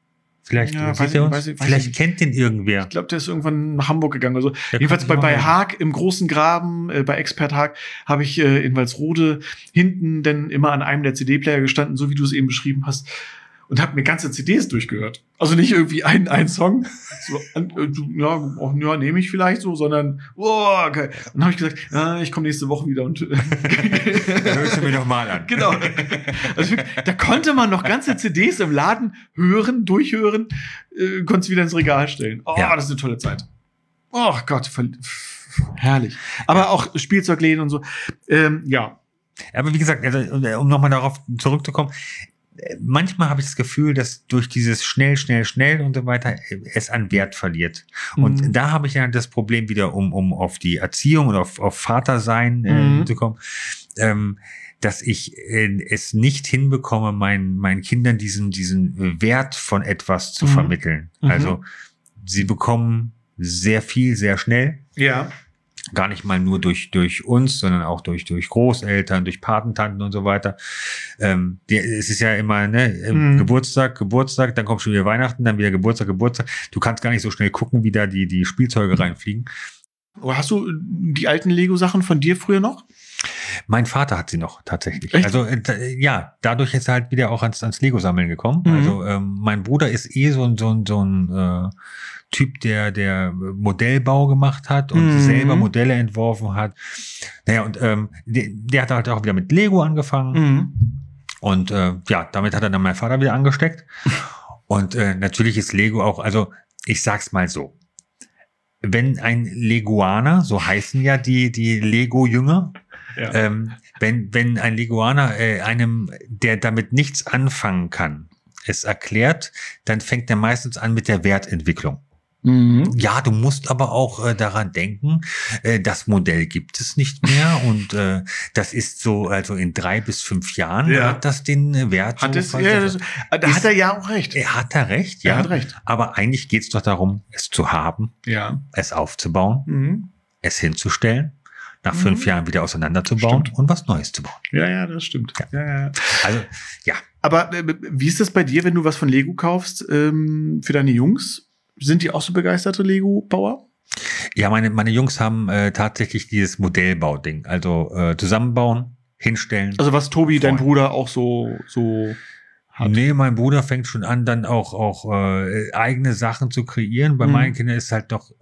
Vielleicht Ja, sieht weiß er ich- uns. weiß ich- vielleicht ich kennt ihn irgendwer. Ich glaube, der ist irgendwann nach Hamburg gegangen. Also Der jedenfalls bei, bei Haag im großen Graben, äh, bei Expert Haag, habe ich äh, in Walsrode hinten denn immer an einem der CD-Player gestanden, so wie du es eben beschrieben hast. Und habe mir ganze CDs durchgehört. Also nicht irgendwie ein, ein Song, so, ja, auch, ja, nehme ich vielleicht so, sondern, oh, okay. Und dann habe ich gesagt, ja, ich komme nächste Woche wieder und Hörst du mir doch mal an. Genau. Also da konnte man noch ganze CDs im Laden hören, durchhören, äh, konnte es wieder ins Regal stellen. Oh, Ja. das ist eine tolle Zeit. Oh Gott, herrlich. Aber auch Spielzeugläden und so. Ähm, ja. Aber wie gesagt, also, um nochmal darauf zurückzukommen, manchmal habe ich das Gefühl, dass durch dieses schnell, schnell, schnell und so weiter äh, es an Wert verliert. Und Mhm. da habe ich ja das Problem wieder, um, um auf die Erziehung oder auf, auf Vatersein äh, Mhm. zu kommen, ähm, dass ich äh, es nicht hinbekomme, meinen, meinen Kindern diesen, diesen Wert von etwas zu Mhm. vermitteln. Mhm. Also sie bekommen sehr viel, sehr schnell Ja. Gar nicht mal nur durch, durch uns, sondern auch durch, durch Großeltern, durch Patentanten und so weiter. Ähm, die, es ist ja immer, ne, ähm, Mhm. Geburtstag, Geburtstag, dann kommt schon wieder Weihnachten, dann wieder Geburtstag, Geburtstag. Du kannst gar nicht so schnell gucken, wie da die, die Spielzeuge reinfliegen. Oh, Hast du die alten Lego-Sachen von dir früher noch? Mein Vater hat sie noch tatsächlich. Echt? Also äh, da- ja, dadurch ist er halt wieder auch ans, ans Lego-Sammeln gekommen. Mhm. Also ähm, mein Bruder ist eh so ein, so ein, so ein äh, Typ, der, der Modellbau gemacht hat und Mhm. selber Modelle entworfen hat. Naja, und ähm, der, der hat halt auch wieder mit Lego angefangen. Mhm. Und äh, ja, damit hat er dann mein Vater wieder angesteckt. Und äh, natürlich ist Lego auch, also ich sag's mal so. Wenn ein Leguaner, so heißen ja die, die Lego-Jünger, Ja. ähm, wenn, wenn ein Leguaner äh, einem, der damit nichts anfangen kann, es erklärt, dann fängt er meistens an mit der Wertentwicklung. Mhm. Ja, du musst aber auch äh, daran denken, äh, das Modell gibt es nicht mehr und äh, das ist so, also in drei bis fünf Jahren Ja. hat das den äh, Wert. Hat so es, ja, das, da Ist- hat er ja auch recht. er hat da recht, ja. Er hat recht. Aber eigentlich geht's doch darum, es zu haben, Ja. es aufzubauen, Mhm. es hinzustellen, nach Mhm. fünf Jahren wieder auseinanderzubauen Stimmt. und was Neues zu bauen. Ja, ja, das stimmt. Ja. Ja, ja. Also ja, Aber äh, wie ist das bei dir, wenn du was von Lego kaufst ähm, für deine Jungs? Sind die auch so begeisterte Lego-Bauer? ja, meine meine Jungs haben äh, tatsächlich dieses Modellbauding, also äh, zusammenbauen, hinstellen. Also was Tobi, dein Voll. Bruder, auch so, so hat. Nee, mein Bruder fängt schon an, dann auch, auch äh, eigene Sachen zu kreieren. Bei Mhm. meinen Kindern ist halt doch, äh,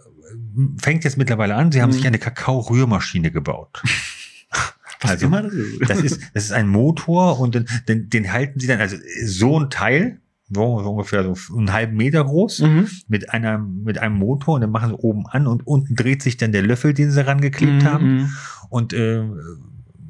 fängt jetzt mittlerweile an, sie haben Mhm. sich eine Kakao-Rührmaschine gebaut. Was also, immer das ist. Das ist, das ist ein Motor und den, den, den halten sie dann, also so ein Teil, so, so ungefähr so einen halben Meter groß, Mhm. mit einer, mit einem Motor und dann machen sie oben an und unten dreht sich dann der Löffel, den sie rangeklebt haben. Mhm. Und äh,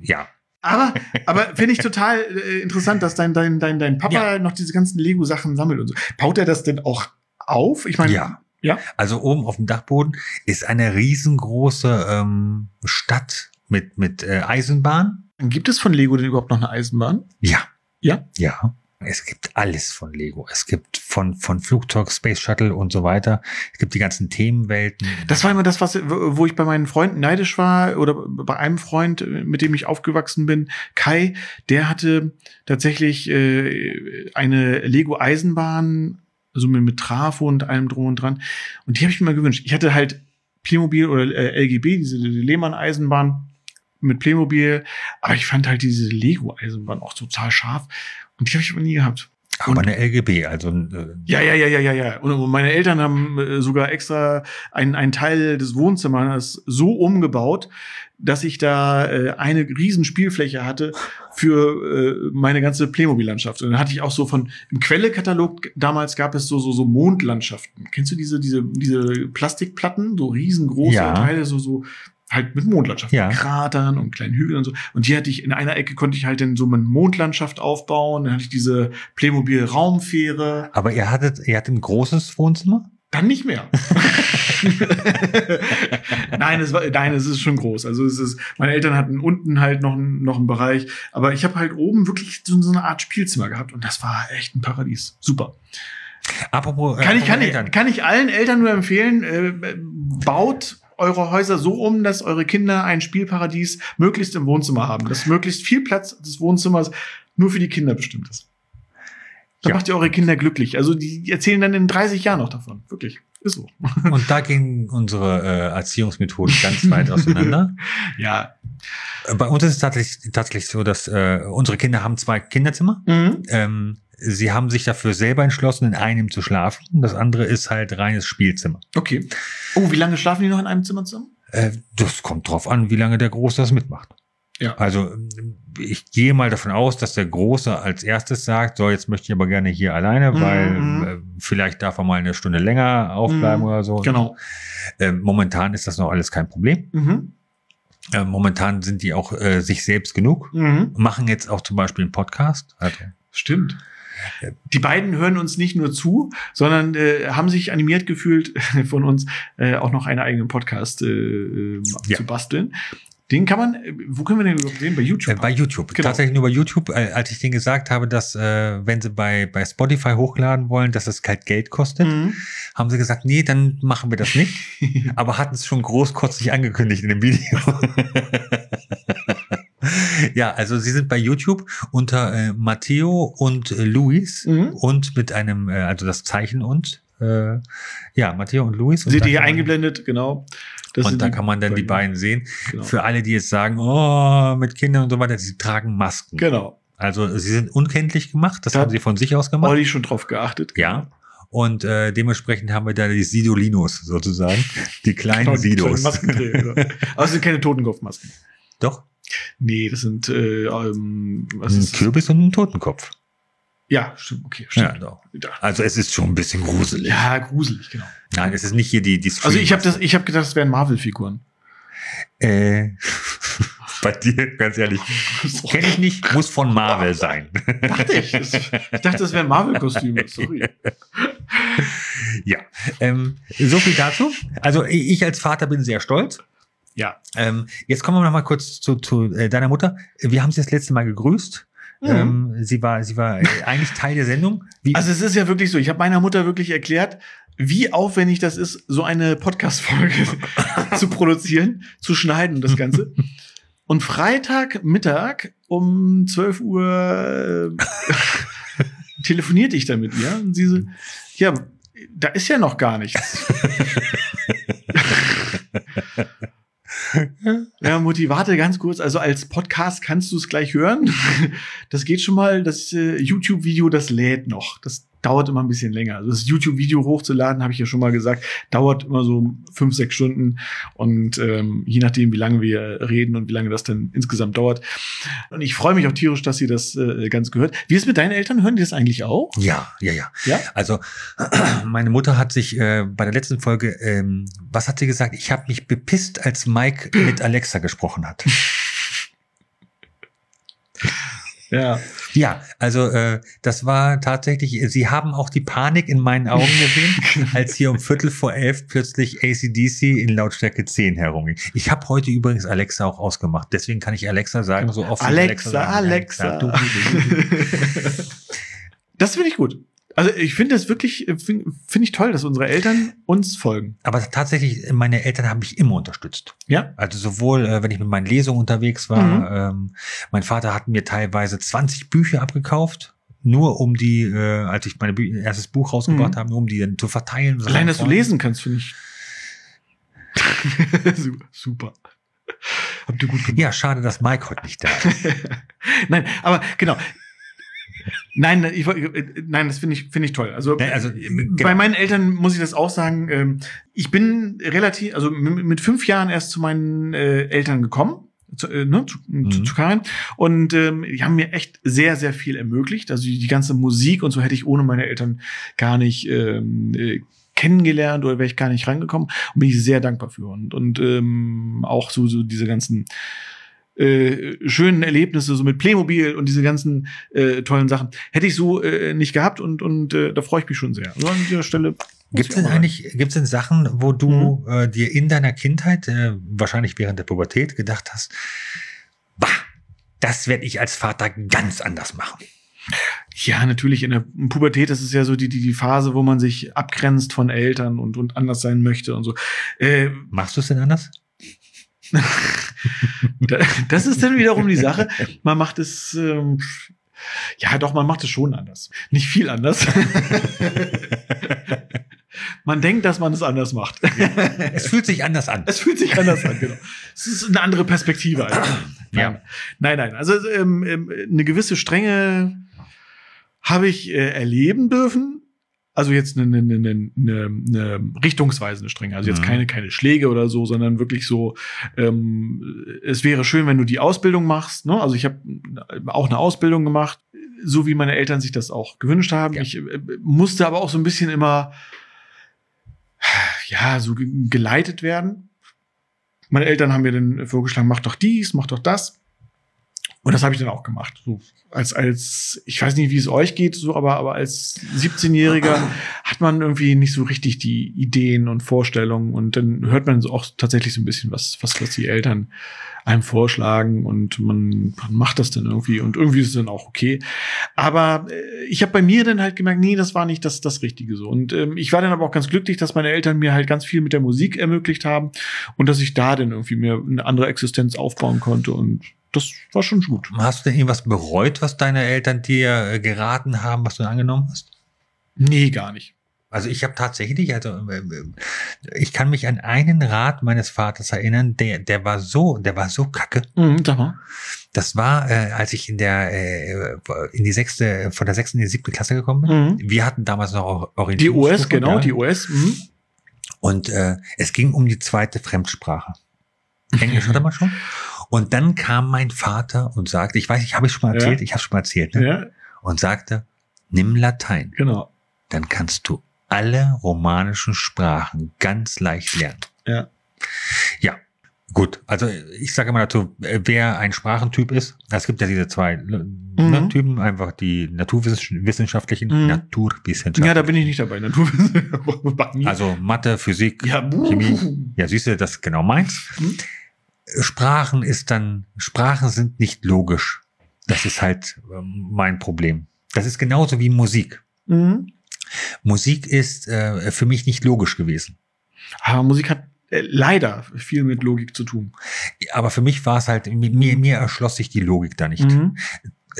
ja, Aber, aber finde ich total äh, interessant, dass dein, dein, dein, dein Papa Ja. noch diese ganzen Lego-Sachen sammelt und so. Baut er das denn auch auf? Ich meine, Ja. Ja. Also oben auf dem Dachboden ist eine riesengroße ähm, Stadt mit, mit äh, Eisenbahn. Gibt es von Lego denn überhaupt noch eine Eisenbahn? Ja. Ja? Ja. Es gibt alles von Lego. Es gibt von, von Flugzeug, Space Shuttle und so weiter. Es gibt die ganzen Themenwelten. Das war immer das, was, wo ich bei meinen Freunden neidisch war oder bei einem Freund, mit dem ich aufgewachsen bin, Kai, der hatte tatsächlich äh, eine Lego Eisenbahn, also mit, Trafo und allem drum und dran. Und die habe ich mir mal gewünscht. Ich hatte halt Playmobil oder äh, LGB, diese die Lehmann Eisenbahn mit Playmobil, aber ich fand halt diese Lego Eisenbahn auch total scharf und die habe ich aber nie gehabt. Aber eine LGB, also äh, Ja, ja, ja, ja, ja, ja. Und meine Eltern haben äh, sogar extra einen, einen Teil des Wohnzimmers so umgebaut, dass ich da äh, eine riesen Spielfläche hatte für äh, meine ganze Playmobil-Landschaft. Und dann hatte ich auch so von im Quelle-Katalog damals gab es so so so Mondlandschaften. Kennst du diese diese diese Plastikplatten, so riesengroße Ja. Teile, so so halt mit Mondlandschaften, Ja. mit Kratern und kleinen Hügeln und so. Und hier hatte ich in einer Ecke konnte ich halt dann so eine Mondlandschaft aufbauen. Dann hatte ich diese Playmobil Raumfähre. aber ihr hattet, ihr hattet ein großes Wohnzimmer? Dann nicht mehr. nein, es war, nein, es ist schon groß. Also es ist, meine Eltern hatten unten halt noch, einen- noch einen Bereich, aber ich habe halt oben wirklich so, so eine Art Spielzimmer gehabt und das war echt ein Paradies. Super. Apropos, äh, Kann ich, kann ich, kann ich allen Eltern nur empfehlen, äh, baut eure Häuser so um, dass eure Kinder ein Spielparadies möglichst im Wohnzimmer haben, dass möglichst viel Platz des Wohnzimmers nur für die Kinder bestimmt ist. Dann Ja. macht ihr eure Kinder glücklich. Also die erzählen dann in 30 Jahren noch davon. Wirklich. Ist so. Und da gehen unsere äh, Erziehungsmethoden ganz weit auseinander. Ja. Bei uns ist es tatsächlich, tatsächlich so, dass äh, unsere Kinder haben zwei Kinderzimmer. Mhm. Ähm, sie haben sich dafür selber entschlossen, in einem zu schlafen. Das andere ist halt reines Spielzimmer. Okay. Oh, wie lange schlafen die noch in einem Zimmer zusammen? Äh, das kommt drauf an, wie lange der Große das mitmacht. Ja. Also ich gehe mal davon aus, dass der Große als erstes sagt, so jetzt möchte ich aber gerne hier alleine, Mhm, weil mhm. äh, vielleicht darf er mal eine Stunde länger aufbleiben Mhm, oder so. Genau. Äh, momentan ist das noch alles kein Problem. Mhm. Äh, momentan sind die auch äh, sich selbst genug. Mhm. Machen jetzt auch zum Beispiel einen Podcast. Also, Stimmt. Die beiden hören uns nicht nur zu, sondern äh, haben sich animiert gefühlt, von uns äh, auch noch einen eigenen Podcast äh, äh, Ja. zu basteln. Den kann man, äh, wo können wir den überhaupt sehen? Bei äh, YouTube. bei YouTube. Genau. Tatsächlich nur bei YouTube. Äh, als ich denen gesagt habe, dass äh, wenn sie bei, bei Spotify hochladen wollen, dass das halt Geld kostet, Mhm. haben sie gesagt, nee, dann machen wir das nicht. aber hatten es schon großkotzig angekündigt in dem Video. ja, also sie sind bei YouTube unter äh, Matteo und äh, Luis Mhm. und mit einem, äh, also das Zeichen und, äh, ja, Matteo und Luis. Seht ihr hier eingeblendet, genau. Das Und da kann man dann die beiden sehen. Genau. Für alle, die jetzt sagen, oh, mit Kindern und so weiter, sie tragen Masken. genau. Also sie sind unkenntlich gemacht, das Da- haben sie von sich aus gemacht. Olli schon drauf geachtet. Ja. Und äh, dementsprechend haben wir da die Sidolinos sozusagen, die kleinen Genau, die Sidos. Maskenträger, genau. Aber es sind keine Totenkopfmasken. Doch, Nee, das sind, äh, ähm, was ein ist das? Kürbis und ein Totenkopf. Ja, stimmt, okay, stimmt. Ja, Also es ist schon ein bisschen gruselig. ja gruselig, genau. Nein, es ist nicht hier die die Also ich habe das, ich habe gedacht, das wären Marvel-Figuren. Äh, bei dir, ganz ehrlich, kenne ich nicht, muss von Marvel sein. Dachte ich. Das, ich dachte, das wären Marvel-Kostüme. Sorry. ja, ähm, so viel dazu. Also ich als Vater bin sehr stolz. Ja. Ähm, jetzt kommen wir noch mal kurz zu, zu äh, deiner Mutter. Wir haben sie das letzte Mal gegrüßt. Mhm. Ähm, sie war, sie war äh, eigentlich Teil der Sendung. Wie, Also es ist ja wirklich so, ich habe meiner Mutter wirklich erklärt, wie aufwendig das ist, so eine Podcast-Folge zu produzieren, zu schneiden, das Ganze. Und Freitagmittag um 12 Uhr äh, telefonierte ich dann mit ihr und sie so, ja, da ist ja noch gar nichts. Ja, Mutti, warte ganz kurz. Also als Podcast kannst du es gleich hören. Das geht schon mal. Das äh, YouTube-Video, das lädt noch. Das dauert immer ein bisschen länger. Also das YouTube-Video hochzuladen, habe ich ja schon mal gesagt, dauert immer so fünf, sechs Stunden. Und ähm, je nachdem, wie lange wir reden und wie lange das dann insgesamt dauert. Und ich freue mich auch tierisch, dass sie das äh, Ganze gehört. Wie ist es mit deinen Eltern? Hören die das eigentlich auch? ja, ja, ja. Ja? Also meine Mutter hat sich äh, bei der letzten Folge, ähm, was hat sie gesagt? Ich habe mich bepisst, als Mike mit Alexa gesprochen hat. Ja. Ja, also äh, das war tatsächlich, sie haben auch die Panik in meinen Augen gesehen, als hier um Viertel vor elf plötzlich ACDC in Lautstärke 10 herumging. Ich habe heute übrigens Alexa auch ausgemacht, deswegen kann ich Alexa sagen, so oft Alexa, sagen. Alexa. du, du, du, du. Das finde ich gut. Also ich finde das wirklich, finde find ich toll, dass unsere Eltern uns folgen. Aber tatsächlich, meine Eltern haben mich immer unterstützt. Ja? Also sowohl, äh, wenn ich mit meinen Lesungen unterwegs war, ähm, mein Vater hat mir teilweise 20 Bücher abgekauft, nur um die, äh, als ich mein erstes Buch rausgebracht Mhm. habe, nur um die dann zu verteilen. Allein, dass du lesen kannst, finde ich. Super, Super. Habt ihr gut gemacht. Ja, schade, dass Mike heute nicht da ist. Nein, aber genau. Nein, ich, äh, nein, das finde ich, finde ich toll. Also, also, äh, genau. bei meinen Eltern muss ich das auch sagen. ähm, Ich bin relativ, also mit fünf Jahren erst zu meinen äh, Eltern gekommen. Zu, äh, ne, zu, Mhm. zu, zu Karin. Und ähm, die haben mir echt sehr, sehr viel ermöglicht. Also die, die ganze Musik und so hätte ich ohne meine Eltern gar nicht ähm, äh, kennengelernt oder wäre ich gar nicht rangekommen. Und bin ich sehr dankbar für. Und, und ähm, auch so, so diese ganzen äh, schönen Erlebnisse, so mit Playmobil und diese ganzen äh, tollen Sachen, hätte ich so äh, nicht gehabt und, und äh, da freue ich mich schon sehr. Also an dieser Stelle. Gibt es denn eigentlich, gibt es denn Sachen, wo du Mhm. äh, dir in deiner Kindheit, äh, wahrscheinlich während der Pubertät, gedacht hast, bah, das werde ich als Vater ganz anders machen? Ja, natürlich in der Pubertät, das ist ja so die, die, die Phase, wo man sich abgrenzt von Eltern und, und anders sein möchte und so. Äh, Machst du es denn anders? da- das ist dann wiederum die Sache. Man macht es, ähm, ja doch, man macht es schon anders. Nicht viel anders. man denkt, dass man es anders macht. Es fühlt sich anders an. Es fühlt sich anders an, genau. Es ist eine andere Perspektive. Einfach. Ja. Nein, nein, nein. Also ähm, ähm, eine gewisse Strenge habe ich äh, erleben dürfen. Also jetzt eine, eine, eine, eine, richtungsweisende Strenge. Also jetzt Mhm. keine, keine Schläge oder so, sondern wirklich so, ähm, es wäre schön, wenn du die Ausbildung machst. Ne? Also ich habe auch eine Ausbildung gemacht, so wie meine Eltern sich das auch gewünscht haben. Ja. Ich äh, musste aber auch so ein bisschen immer, ja, so ge- geleitet werden. Meine Eltern haben mir dann vorgeschlagen, mach doch dies, mach doch das. Und das habe ich dann auch gemacht. So als, als, ich weiß nicht, wie es euch geht, so, aber, aber als 17-Jähriger hat man irgendwie nicht so richtig die Ideen und Vorstellungen und dann hört man so auch tatsächlich so ein bisschen, was, was, was die Eltern einem vorschlagen und man, man macht das dann irgendwie und irgendwie ist es dann auch okay. Aber äh, ich habe bei mir dann halt gemerkt, nee, das war nicht das, das Richtige so. Und ähm, ich war dann aber auch ganz glücklich, dass meine Eltern mir halt ganz viel mit der Musik ermöglicht haben und dass ich da dann irgendwie mir eine andere Existenz aufbauen konnte und das war schon gut. Hast du denn irgendwas bereut, was deine Eltern dir äh, geraten haben, was du angenommen hast? Nee, gar nicht. Also ich habe tatsächlich, also äh, äh, ich kann mich an einen Rat meines Vaters erinnern, der, der war so, der war so kacke. Mhm, sag mal. Das war, äh, als ich in der äh, in die sechste, von der sechsten in die siebte Klasse gekommen bin. Mhm. Wir hatten damals noch Die Orientierungsstufe. OS, genau, ja. die OS. Mhm. Und äh, es ging um die zweite Fremdsprache. Englisch hatte man schon. Und dann kam mein Vater und sagte, ich weiß, ich habe es schon mal Ja. erzählt, ich habe schon mal erzählt, ne? Ja, und sagte, nimm Latein, genau. dann kannst du alle romanischen Sprachen ganz leicht lernen. Ja. Ja, gut. Also ich sage immer dazu, wer ein Sprachentyp ist, es gibt ja diese zwei ne, Mhm. Typen, einfach die naturwissenschaftlichen, Mhm. naturwissenschaftlichen. Ja, da bin ich nicht dabei. Naturwissenschaft. Bei mir. also Mathe, Physik, ja. Chemie. Ja, siehst du, das ist genau meins. Mhm. Sprachen ist dann, Sprachen sind nicht logisch. Das ist halt ähm, mein Problem. Das ist genauso wie Musik. Mhm. Musik ist äh, für mich nicht logisch gewesen. Aber Musik hat äh, leider viel mit Logik zu tun. Aber für mich war es halt, mir, mir erschloss sich die Logik da nicht. Mhm.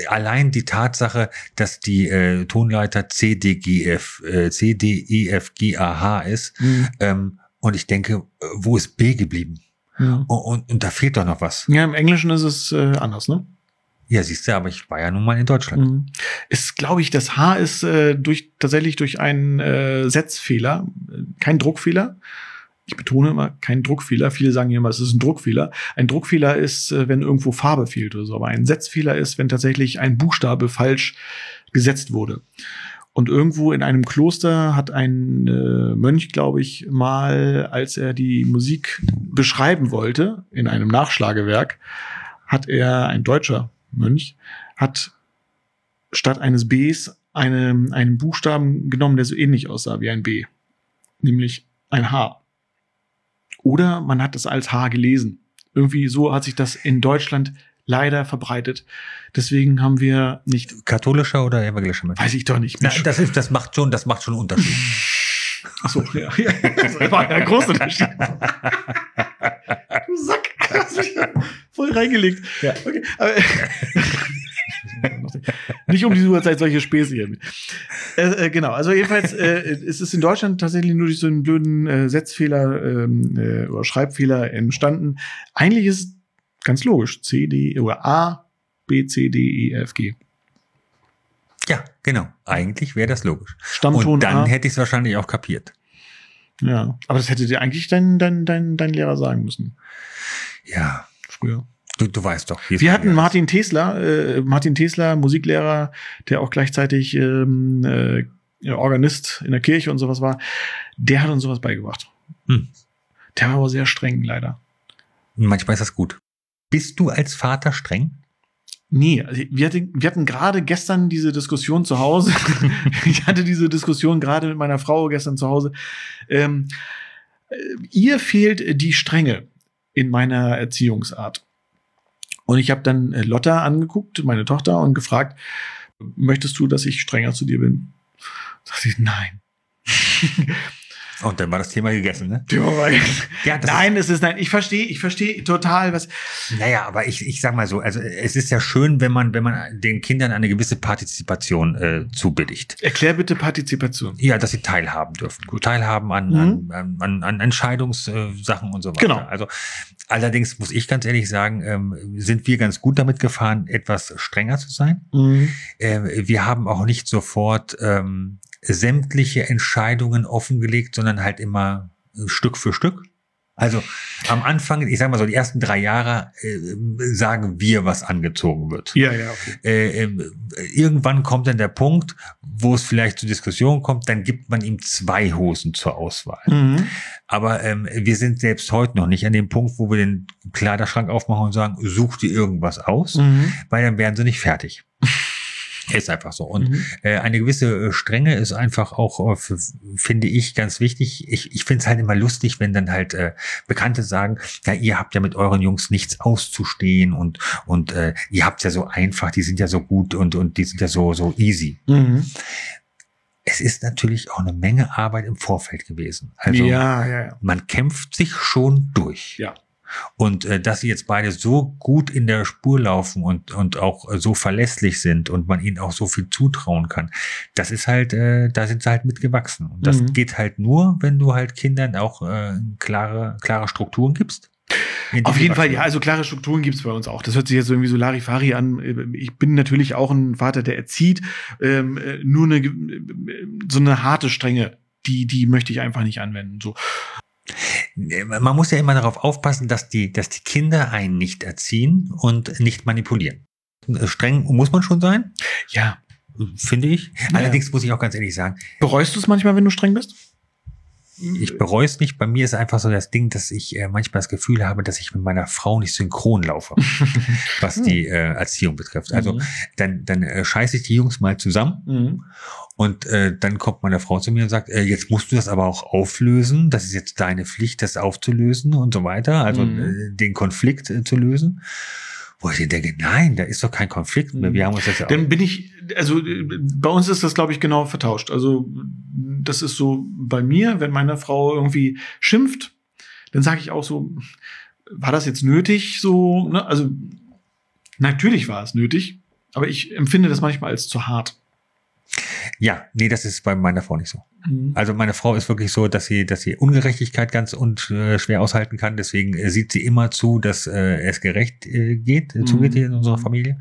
Allein die Tatsache, dass die äh, Tonleiter C, D, G, F, äh, C, D, E, F, G, A, H ist. Mhm. Ähm, und ich denke, wo ist B geblieben? Ja. Und, und, und da fehlt doch noch was. ja, im Englischen ist es äh, anders, ne? Ja, siehst du, aber ich war ja nun mal in Deutschland. Mhm. Ist, glaube ich, das H ist äh, durch tatsächlich durch einen äh, Setzfehler, äh, kein Druckfehler. Ich betone immer kein Druckfehler. Viele sagen immer, es ist ein Druckfehler. Ein Druckfehler ist, äh, wenn irgendwo Farbe fehlt oder so. Aber ein Setzfehler ist, wenn tatsächlich ein Buchstabe falsch gesetzt wurde. Und irgendwo in einem Kloster hat ein äh, Mönch, glaube ich, mal, als er die Musik beschreiben wollte, in einem Nachschlagewerk, hat er, ein deutscher Mönch, hat statt eines Bs eine, einen Buchstaben genommen, der so ähnlich aussah wie ein B. Nämlich ein H. Oder man hat es als H gelesen. Irgendwie so hat sich das in Deutschland leider verbreitet. Deswegen haben wir nicht, Katholischer oder evangelischer Mensch? weiß ich doch nicht, mit das ist, das macht schon, das macht schon einen Unterschied. Achso, ja, ja. Das war ja ein großer Unterschied. du Sack. Reingelegt. Ja. Okay. Aber, nicht um diese Uhrzeit solche Späße hier. Äh, äh, genau, also jedenfalls äh, es ist in Deutschland tatsächlich nur durch so einen blöden äh, Setzfehler ähm, äh, oder Schreibfehler entstanden. Eigentlich ist es ganz logisch. C, D oder A, B, C, D, E, F, G. Ja, genau. Eigentlich wäre das logisch. Stammton Und dann A. hätte ich es wahrscheinlich auch kapiert. Ja, aber das hätte dir eigentlich dein, dein, dein, dein Lehrer sagen müssen. Ja, Früher. Du, du weißt doch. Wir hatten. Martin Tesla, äh, Martin Tesla, Musiklehrer, der auch gleichzeitig ähm, äh, Organist in der Kirche und sowas war. Der hat uns sowas beigebracht. Hm. Der war aber sehr streng, leider. Manchmal ist das gut. Bist du als Vater streng? Nee, also wir hatten, wir hatten gerade gestern diese Diskussion zu Hause. ich hatte diese Diskussion gerade mit meiner Frau gestern zu Hause. Ähm, äh, ihr fehlt die Strenge in meiner Erziehungsart. Und ich habe dann äh, Lotta angeguckt, meine Tochter, und gefragt, möchtest du, dass ich strenger zu dir bin? Sagt sie, nein. Und dann war das Thema gegessen, ne? Ja, nein, es ist nein. Ich verstehe, ich verstehe total, was. Naja, aber ich, ich sag mal so, also es ist ja schön, wenn man, wenn man den Kindern eine gewisse Partizipation äh, zubilligt. Erklär bitte Partizipation. Ja, dass sie teilhaben dürfen. Gut, teilhaben an, Mhm. an, an, an Entscheidungssachen und so weiter. Genau. Also allerdings muss ich ganz ehrlich sagen, ähm, sind wir ganz gut damit gefahren, etwas strenger zu sein. Mhm. Äh, wir haben auch nicht sofort ähm, sämtliche Entscheidungen offengelegt, sondern halt immer äh, Stück für Stück. Also am Anfang, ich sag mal so, die ersten drei Jahre äh, sagen wir, was angezogen wird. Ja, ja, okay. Äh, ähm, irgendwann kommt dann der Punkt, wo es vielleicht zur Diskussion kommt, dann gibt man ihm zwei Hosen zur Auswahl. Mhm. Aber ähm, wir sind selbst heute noch nicht an dem Punkt, wo wir den Kleiderschrank aufmachen und sagen, such dir irgendwas aus, Mhm. weil dann wären sie nicht fertig. Ist einfach so. Und Mhm. äh, eine gewisse äh, Strenge ist einfach auch, äh, finde ich, ganz wichtig. Ich, ich finde es halt immer lustig, wenn dann halt äh, Bekannte sagen, ja, ihr habt ja mit euren Jungs nichts auszustehen und, und äh, ihr habt ja so einfach, die sind ja so gut und, und die sind ja so, so easy. Mhm. Es ist natürlich auch eine Menge Arbeit im Vorfeld gewesen. Also ja, ja, ja. man kämpft sich schon durch. Ja. Und äh, dass sie jetzt beide so gut in der Spur laufen und, und auch äh, so verlässlich sind und man ihnen auch so viel zutrauen kann, das ist halt, äh, da sind sie halt mitgewachsen. Und das Mhm. geht halt nur, wenn du halt Kindern auch äh, klare, klare Strukturen gibst. Auf jeden Fall, ja, also klare Strukturen gibt's bei uns auch. Das hört sich jetzt irgendwie so Larifari an. Ich bin natürlich auch ein Vater, der erzieht. Ähm, äh, nur eine, so eine harte Strenge, die, die möchte ich einfach nicht anwenden. So. Man muss ja immer darauf aufpassen, dass die, dass die Kinder einen nicht erziehen und nicht manipulieren. Streng muss man schon sein, Ja. finde ich. Ja. Allerdings muss ich auch ganz ehrlich sagen, Bereust du es manchmal, wenn du streng bist? Ich bereue es nicht. Bei mir ist einfach so das Ding, dass ich äh, manchmal das Gefühl habe, dass ich mit meiner Frau nicht synchron laufe, was die äh, Erziehung betrifft. Also Mhm. dann, dann äh, scheiße ich die Jungs mal zusammen Mhm. Und äh, dann kommt meine Frau zu mir und sagt, äh, jetzt musst du das aber auch auflösen. Das ist jetzt deine Pflicht, das aufzulösen und so weiter. Also Mhm. äh, den Konflikt äh, zu lösen. Wo ich denke, nein, da ist doch kein Konflikt mehr. Wir haben uns das ja Dann bin ich, also äh, bei uns ist das, glaube ich, genau vertauscht. Also das ist so bei mir, wenn meine Frau irgendwie schimpft, dann sage ich auch so, war das jetzt nötig? So, ne? Also natürlich war es nötig, aber ich empfinde das manchmal als zu hart. Ja, nee, das ist bei meiner Frau nicht so. Also meine Frau ist wirklich so, dass sie, dass sie Ungerechtigkeit ganz und, äh, schwer aushalten kann. Deswegen äh, sieht sie immer zu, dass äh, es gerecht äh, geht, äh, Mhm. zugeht hier in unserer Familie.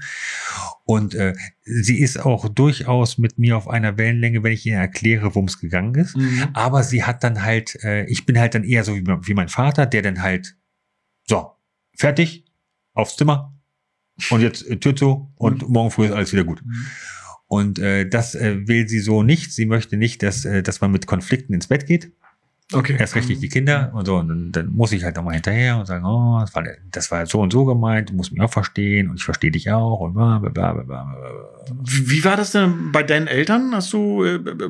Und äh, sie ist auch durchaus mit mir auf einer Wellenlänge, wenn ich ihr erkläre, worum es gegangen ist. Mhm. Aber sie hat dann halt, äh, ich bin halt dann eher so wie, wie mein Vater, der dann halt, so, fertig, aufs Zimmer und jetzt äh, Tür zu und morgen früh ist alles wieder gut. Mhm. Und äh, das äh, will sie so nicht. Sie möchte nicht, dass, äh, dass man mit Konflikten ins Bett geht. Okay. Erst recht nicht die Kinder und so. Und dann, dann muss ich halt nochmal hinterher und sagen, oh, das war, das war so und so gemeint, du musst mich auch verstehen und ich verstehe dich auch und bla bla bla bla bla. Wie war das denn bei deinen Eltern? Hast du, äh, äh,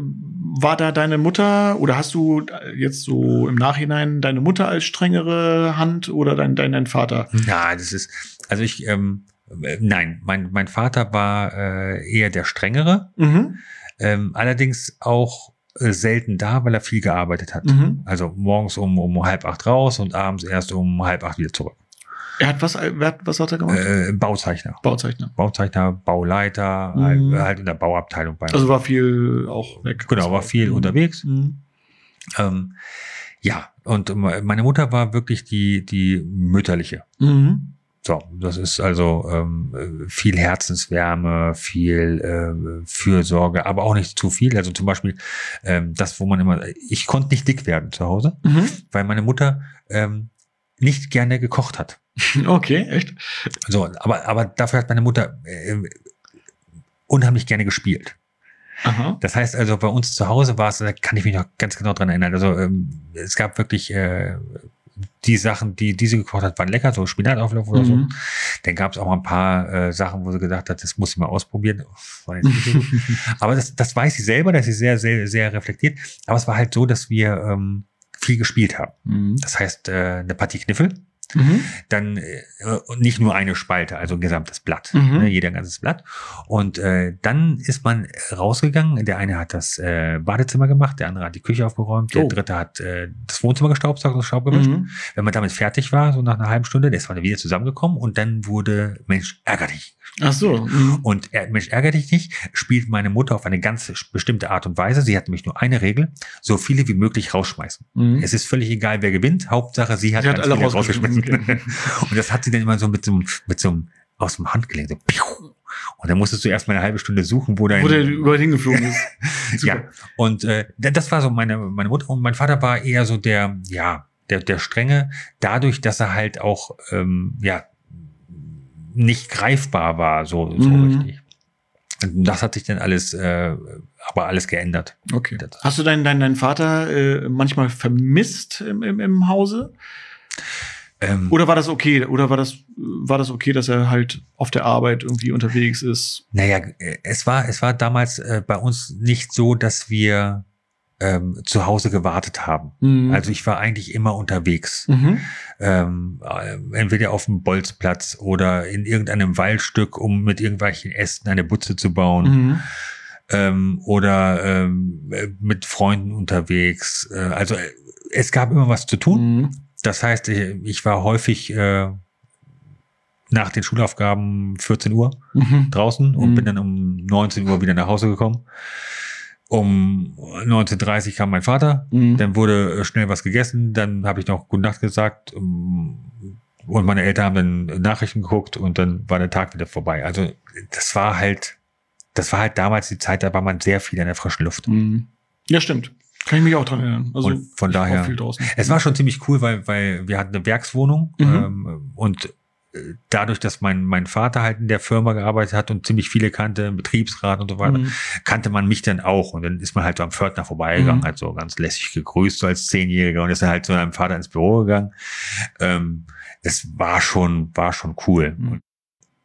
war da deine Mutter oder hast du jetzt so im Nachhinein deine Mutter als strengere Hand oder dein, dein, dein Vater? Ja, das ist, also ich, ähm, äh, nein, mein, mein Vater war äh, eher der strengere, Mhm. ähm, allerdings auch äh, selten da, weil er viel gearbeitet hat. Mhm. Also morgens um, um halb acht raus und abends erst um halb acht wieder zurück. Er hat was, wer hat, was hat er gemacht? Äh, Bauzeichner. Bauzeichner. Bauzeichner, Bauleiter, Mhm. halt, halt in der Bauabteilung bei Also war viel auch weg. Genau, war viel Mhm. unterwegs. Mhm. Ähm, ja, und meine Mutter war wirklich die, die mütterliche. Mhm. So, das ist also ähm, äh, viel Herzenswärme, viel äh, Fürsorge, aber auch nicht zu viel. Also zum Beispiel ähm, das, wo man immer, ich konnte nicht dick werden zu Hause, Mhm. weil meine Mutter ähm, nicht gerne gekocht hat. Okay, echt? So, aber, aber dafür hat meine Mutter äh, unheimlich gerne gespielt. Aha. Das heißt also, bei uns zu Hause war es, da kann ich mich noch ganz genau dran erinnern. Also ähm, es gab wirklich äh, die Sachen, die diese gekocht hat, waren lecker, so Spinatauflauf oder so. Mhm. Dann gab es auch mal ein paar äh, Sachen, wo sie gedacht hat, das muss ich mal ausprobieren. So. Aber das, das weiß sie selber, dass sie sehr, sehr, sehr reflektiert. Aber es war halt so, dass wir ähm, viel gespielt haben. Mhm. Das heißt, äh, eine Partie Kniffel Mhm. dann äh, nicht nur eine Spalte, also ein gesamtes Blatt, Mhm. ne, jeder ganzes Blatt. Und äh, dann ist man rausgegangen. Der eine hat das äh, Badezimmer gemacht, der andere hat die Küche aufgeräumt, der Oh. dritte hat äh, das Wohnzimmer gestaubsaugt und Staub gewischt. Mhm. Wenn man damit fertig war, so nach einer halben Stunde, ist man dann wieder zusammengekommen und dann wurde Mensch ärger dich. Ach so. Mhm. Und äh, Mensch ärger dich nicht spielt meine Mutter auf eine ganz bestimmte Art und Weise. Sie hat nämlich nur eine Regel: so viele wie möglich rausschmeißen. Mhm. Es ist völlig egal, wer gewinnt. Hauptsache, sie hat, Sie hat alle rausgeschmissen. Und das hat sie dann immer so mit so, einem- mit so einem aus dem Handgelenk. So, piu. und dann musstest du erst mal eine halbe Stunde suchen, wo dein Wo der überall hingeflogen ist. Ja. Und äh, da- das war so meine meine Mutter und mein Vater war eher so der ja der der strenge dadurch, dass er halt auch ähm, ja nicht greifbar war so so Mhm. richtig. Und das hat sich dann alles äh, aber alles geändert. Okay. Hast du deinen, deinen, deinen Vater äh, manchmal vermisst im, im, im Hause? Ähm, Oder war das okay? Oder war das, war das okay, dass er halt auf der Arbeit irgendwie unterwegs ist? Naja, es war, es war damals äh, bei uns nicht so, dass wir ähm, zu Hause gewartet haben. Mhm. Also ich war eigentlich immer unterwegs. Mhm. Ähm, äh, entweder auf dem Bolzplatz oder in irgendeinem Waldstück, um mit irgendwelchen Ästen eine Butze zu bauen. Mhm. Ähm, oder ähm, äh, mit Freunden unterwegs. Äh, also äh, es gab immer was zu tun. Das heißt, ich, ich war häufig äh, nach den Schulaufgaben 14 Uhr Mhm. draußen und Mhm. bin dann um 19 Uhr wieder nach Hause gekommen. Um 19.30 Uhr kam mein Vater, Mhm. dann wurde äh, schnell was gegessen, dann habe ich noch Gute Nacht gesagt und meine Eltern haben dann Nachrichten geguckt und dann war der Tag wieder vorbei. Also das war halt, das war halt damals die Zeit, da war man sehr viel in der frischen Luft. Mhm. Ja, stimmt. Kann ich mich auch dran erinnern. Also Und von daher- auch viel draußen. Es war schon ziemlich cool, weil, weil wir hatten eine Werkswohnung Mhm. ähm, und äh, dadurch, dass mein, mein Vater halt in der Firma gearbeitet hat und ziemlich viele kannte, Betriebsrat und so weiter, Mhm. kannte man mich dann auch. Und dann ist man halt so am Pförtner vorbeigegangen, Mhm. halt so ganz lässig gegrüßt, so als Zehnjähriger und ist dann halt zu seinem Vater ins Büro gegangen. Ähm, es war schon, war schon cool. Mhm.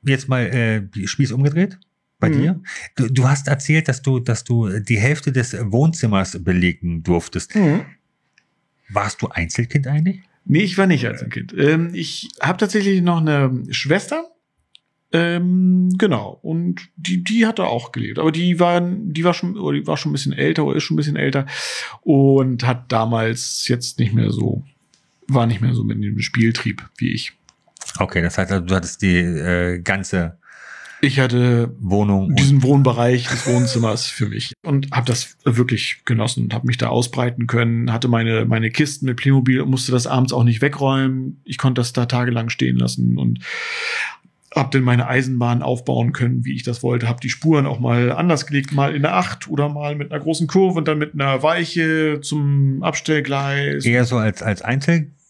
Jetzt mal äh, die Spieß umgedreht bei Mhm. dir. Du, du hast erzählt, dass du, dass du die Hälfte des Wohnzimmers belegen durftest. Mhm. Warst du Einzelkind eigentlich? Nee, ich war nicht als ein Kind. Ähm, ich habe tatsächlich noch eine Schwester. Ähm, genau. Und die, die hatte auch gelebt. Aber die war, die war schon, oder die war schon ein bisschen älter oder ist schon ein bisschen älter und hat damals jetzt nicht mehr so, war nicht mehr so mit dem Spieltrieb wie ich. Okay, das heißt, also, du hattest die äh, ganze Ich hatte Wohnung diesen Wohnbereich des Wohnzimmers für mich und habe das wirklich genossen und habe mich da ausbreiten können, hatte meine meine Kisten mit Playmobil und musste das abends auch nicht wegräumen. Ich konnte das da tagelang stehen lassen und habe dann meine Eisenbahn aufbauen können, wie ich das wollte. Habe die Spuren auch mal anders gelegt, mal in der Acht oder mal mit einer großen Kurve und dann mit einer Weiche zum Abstellgleis. eher so als, als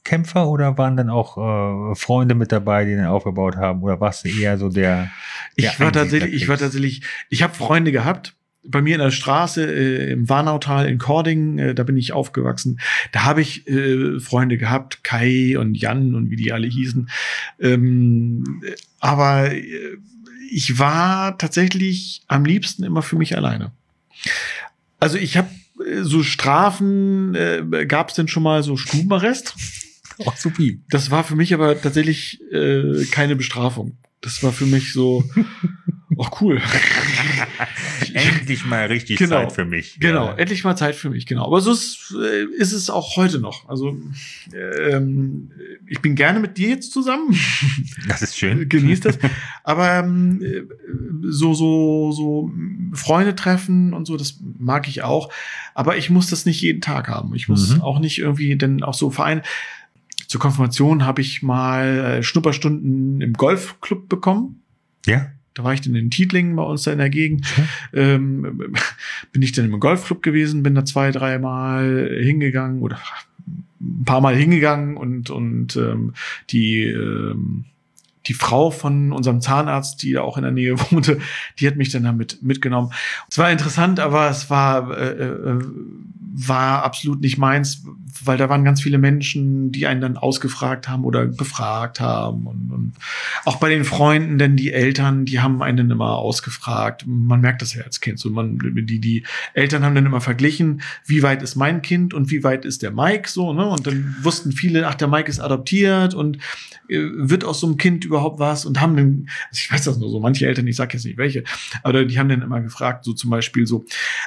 Einzelkämpfer oder waren dann auch äh, Freunde mit dabei, die den aufgebaut haben? Oder warst du eher so der. Ich der war tatsächlich, ich war tatsächlich, ich habe Freunde gehabt. Bei mir in der Straße äh, im Warnautal in Kording, äh, da bin ich aufgewachsen. Da habe ich äh, Freunde gehabt, Kai und Jan und wie die alle hießen. Ähm, äh, aber äh, ich war tatsächlich am liebsten immer für mich alleine. Also ich habe äh, so Strafen, äh, gab es denn schon mal so Stubenarrest? Oh, supi. Das war für mich aber tatsächlich äh, keine Bestrafung. Das war für mich so, ach cool. Endlich mal richtig Genau. Zeit für mich. Genau, Ja. endlich mal Zeit für mich, genau. Aber so ist, äh, ist es auch heute noch. Also ähm, ich bin gerne mit dir jetzt zusammen, Das ist schön. genieß das. Aber ähm, äh, so so so Freunde treffen und so, das mag ich auch. Aber ich muss das nicht jeden Tag haben. Ich muss Mhm. auch nicht irgendwie denn auch so Vereine. Zur Konfirmation habe ich mal äh, Schnupperstunden im Golfclub bekommen. Ja? Da war ich dann in Tietlingen bei uns da in der Gegend. Ähm, bin ich dann im Golfclub gewesen, bin da zwei, dreimal hingegangen oder ein paar Mal hingegangen und, und ähm, die, ähm, die Frau von unserem Zahnarzt, die da auch in der Nähe wohnte, die hat mich dann damit mitgenommen. Es war interessant, aber es war äh, äh, war absolut nicht meins, weil da waren ganz viele Menschen, die einen dann ausgefragt haben oder befragt haben und, und auch bei den Freunden, denn die Eltern, die haben einen immer ausgefragt. Man merkt das ja als Kind so, man die die Eltern haben dann immer verglichen, wie weit ist mein Kind und wie weit ist der Mike so, ne? Und dann wussten viele, ach der Mike ist adoptiert und äh, wird aus so einem Kind überhaupt was und haben dann, also ich weiß das nur so, manche Eltern, ich sag jetzt nicht welche, aber die haben dann immer gefragt, so zum Beispiel so,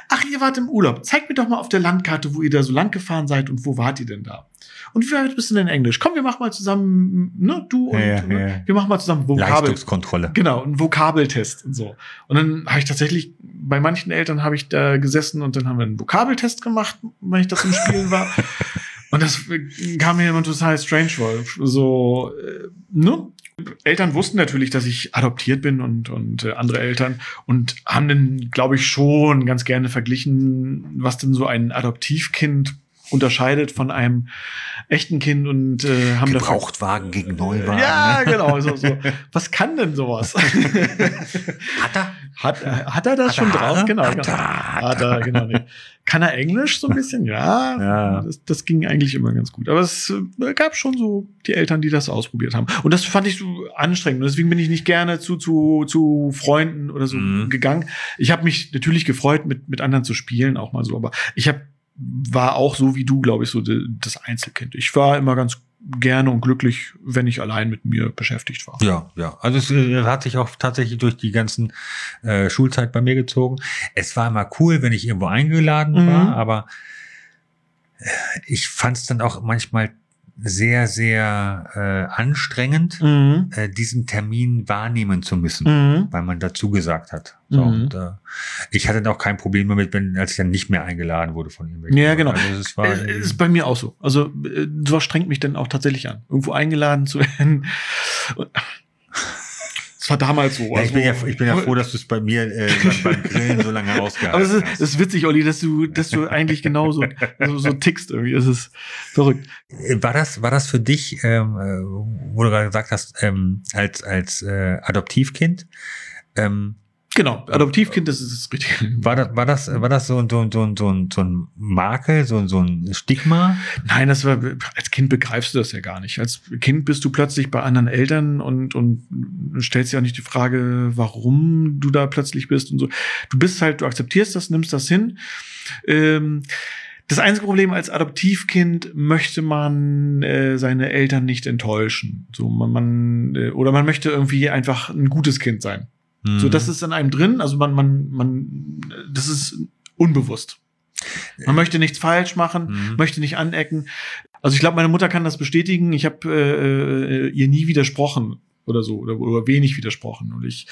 ach ihr wart im Urlaub, zeigt mir doch mal auf der Landkarte, wo ihr da so lang gefahren seid und wo wart ihr denn da? Und wie weit bist du denn in Englisch? Komm, wir machen mal zusammen, ne, du und Ja, ja, ne, wir machen mal zusammen Vokabel. Leistungskontrolle. Genau, ein Vokabeltest und so. Und dann habe ich tatsächlich, bei manchen Eltern habe ich da gesessen und dann haben wir einen Vokabeltest gemacht, wenn ich das im Spielen war. Und das kam mir immer total strange vor. So, äh, ne? Eltern wussten natürlich, dass ich adoptiert bin und, und äh, andere Eltern und haben dann, glaube ich, schon ganz gerne verglichen, was denn so ein Adoptivkind unterscheidet von einem echten Kind und äh, haben da Gebrauchtwagen gegen Neuwagen. ja, ne? genau. So, so. Was kann denn sowas? Hat er? Hat, äh, hat er das Hat schon er drauf? Genau, Hat genau. er, hat Hat er, genau. Nee. Kann er Englisch so ein bisschen? Ja. Ja. Das, das ging eigentlich immer ganz gut. Aber es äh, gab schon so die Eltern, die das ausprobiert haben. Und das fand ich so anstrengend. Und deswegen bin ich nicht gerne zu, zu, zu Freunden oder so Mhm. gegangen. Ich habe mich natürlich gefreut, mit, mit anderen zu spielen, auch mal so. Aber ich hab, war auch so wie du, glaube ich, so de- das Einzelkind. Ich war immer ganz gerne und glücklich, wenn ich allein mit mir beschäftigt war. Ja, ja. Also es äh, hat sich auch tatsächlich durch die ganzen äh, Schulzeit bei mir gezogen. Es war immer cool, wenn ich irgendwo eingeladen Mhm. war, aber äh, ich fand es dann auch manchmal sehr, sehr äh, anstrengend, Mhm. äh, diesen Termin wahrnehmen zu müssen, Mhm. weil man dazu gesagt hat. So, Mhm. und, äh, ich hatte dann auch kein Problem damit, wenn, als ich dann nicht mehr eingeladen wurde von irgendwelchen. Ja, genau. Also es war, Äh, ist bei mir auch so. Also äh, sowas strengt mich dann auch tatsächlich an, irgendwo eingeladen zu werden. Das war damals so. ja, ich, bin ja, also- ich bin ja froh, dass du es bei mir äh, beim, Grillen so lange ausgehalten Aber es ist, hast. ist witzig, Olli, dass du, dass du eigentlich genauso so, so tickst irgendwie. Es ist verrückt. War das, war das für dich, ähm, äh, wo du gerade gesagt hast, ähm, als, als äh, Adoptivkind, ähm, Genau, Adoptivkind, das ist das Richtige. war das, war das, war das so, ein- so, ein- so, ein- so, ein- so ein Makel, so, ein- so ein Stigma? Nein, das war, als Kind begreifst du das ja gar nicht. Als Kind bist du plötzlich bei anderen Eltern und, und stellst dir auch nicht die Frage, warum du da plötzlich bist und so. Du bist halt, du akzeptierst das, nimmst das hin. Ähm, das einzige Problem als Adoptivkind möchte man äh, seine Eltern nicht enttäuschen. So man, man äh, oder man möchte irgendwie einfach ein gutes Kind sein. So, Mhm. das ist in einem drin. Also man, man, man, das ist unbewusst. Man möchte nichts falsch machen, Mhm. möchte nicht anecken. Also ich glaube, meine Mutter kann das bestätigen. Ich habe äh, äh, ihr nie widersprochen oder so oder, oder wenig widersprochen und ich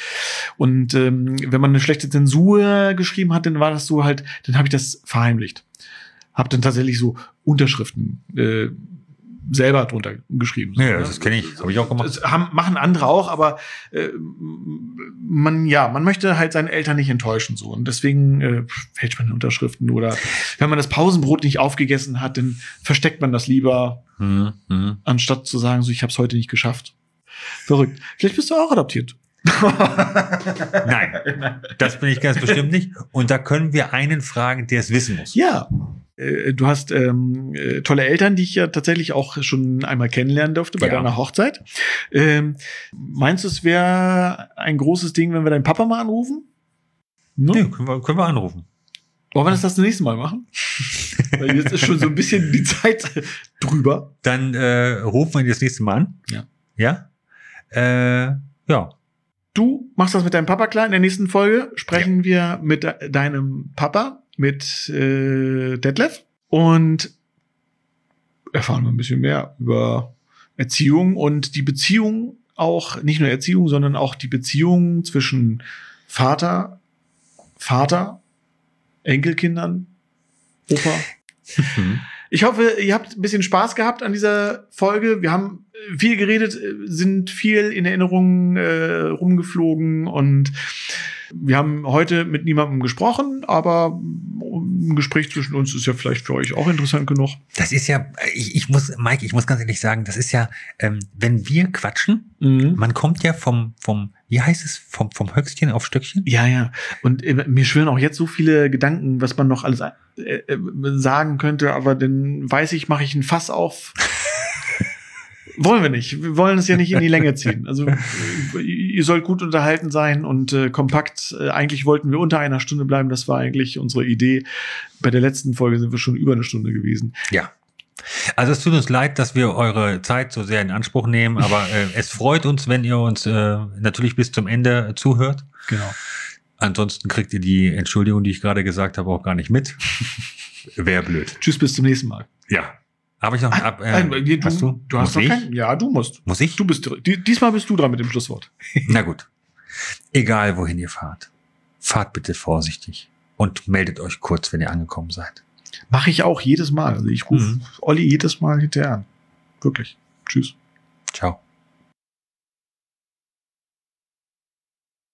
und ähm, wenn man eine schlechte Zensur geschrieben hat, dann war das so halt, dann habe ich das verheimlicht. Hab dann tatsächlich so Unterschriften äh, selber drunter geschrieben. Ja, das kenne ich. Habe ich auch gemacht. Das haben, machen andere auch, aber äh, man, ja, man möchte halt seine Eltern nicht enttäuschen so. Und deswegen äh, fälscht man Unterschriften oder wenn man das Pausenbrot nicht aufgegessen hat, dann versteckt man das lieber, Mhm. Mhm. anstatt zu sagen, so ich habe es heute nicht geschafft. Verrückt. Vielleicht bist du auch adoptiert. Nein, das bin ich ganz bestimmt nicht. Und da können wir einen fragen, der es wissen muss. Ja. Äh, Du hast ähm, äh, tolle Eltern, die ich ja tatsächlich auch schon einmal kennenlernen durfte bei Ja. deiner Hochzeit. Ähm, meinst du, es wäre ein großes Ding, wenn wir deinen Papa mal anrufen? Ne? Nee, können, wir, können wir anrufen. Wollen wir das das nächste Mal machen? Weil jetzt ist schon so ein bisschen die Zeit drüber. Dann äh, rufen wir ihn das nächste Mal an. Ja. Ja? Äh, ja. Du machst das mit deinem Papa klar. In der nächsten Folge sprechen wir mit de deinem Papa, mit äh, Detlef und erfahren wir ein bisschen mehr über Erziehung und die Beziehung auch, nicht nur Erziehung, sondern auch die Beziehung zwischen Vater, Vater, Enkelkindern, Opa. Mhm. Ich hoffe, ihr habt ein bisschen Spaß gehabt an dieser Folge. Wir haben viel geredet, äh, sind viel in Erinnerungen äh, rumgeflogen und wir haben heute mit niemandem gesprochen, aber ein Gespräch zwischen uns ist ja vielleicht für euch auch interessant genug. Das ist ja, ich, ich muss, Mike, ich muss ganz ehrlich sagen, das ist ja, ähm, wenn wir quatschen, Mhm. man kommt ja vom, vom, wie heißt es, vom, vom Höchstchen auf Stöckchen? Ja, ja. Und äh, mir schwirren auch jetzt so viele Gedanken, was man noch alles äh, äh, sagen könnte, aber dann weiß ich, mache ich ein Fass auf. wollen wir nicht. Wir wollen es ja nicht in die Länge ziehen. Also ihr sollt gut unterhalten sein und äh, kompakt. Äh, eigentlich wollten wir unter einer Stunde bleiben. Das war eigentlich unsere Idee. Bei der letzten Folge sind wir schon über eine Stunde gewesen. Ja. Also es tut uns leid, dass wir eure Zeit so sehr in Anspruch nehmen, aber äh, es freut uns, wenn ihr uns äh, natürlich bis zum Ende zuhört. Genau. Ansonsten kriegt ihr die Entschuldigung, die ich gerade gesagt habe, auch gar nicht mit. Wäre blöd. Tschüss, bis zum nächsten Mal. Ja. Habe ich noch ab, äh, Nein, du, hast du? du hast ich? keinen. Ja, du musst. Muss ich? Du bist diesmal bist du dran mit dem Schlusswort. Na gut. Egal, wohin ihr fahrt. Fahrt bitte vorsichtig und meldet euch kurz, wenn ihr angekommen seid. Mache ich auch jedes Mal. Also ich rufe Mhm. Olli jedes Mal hinterher an. Wirklich. Tschüss.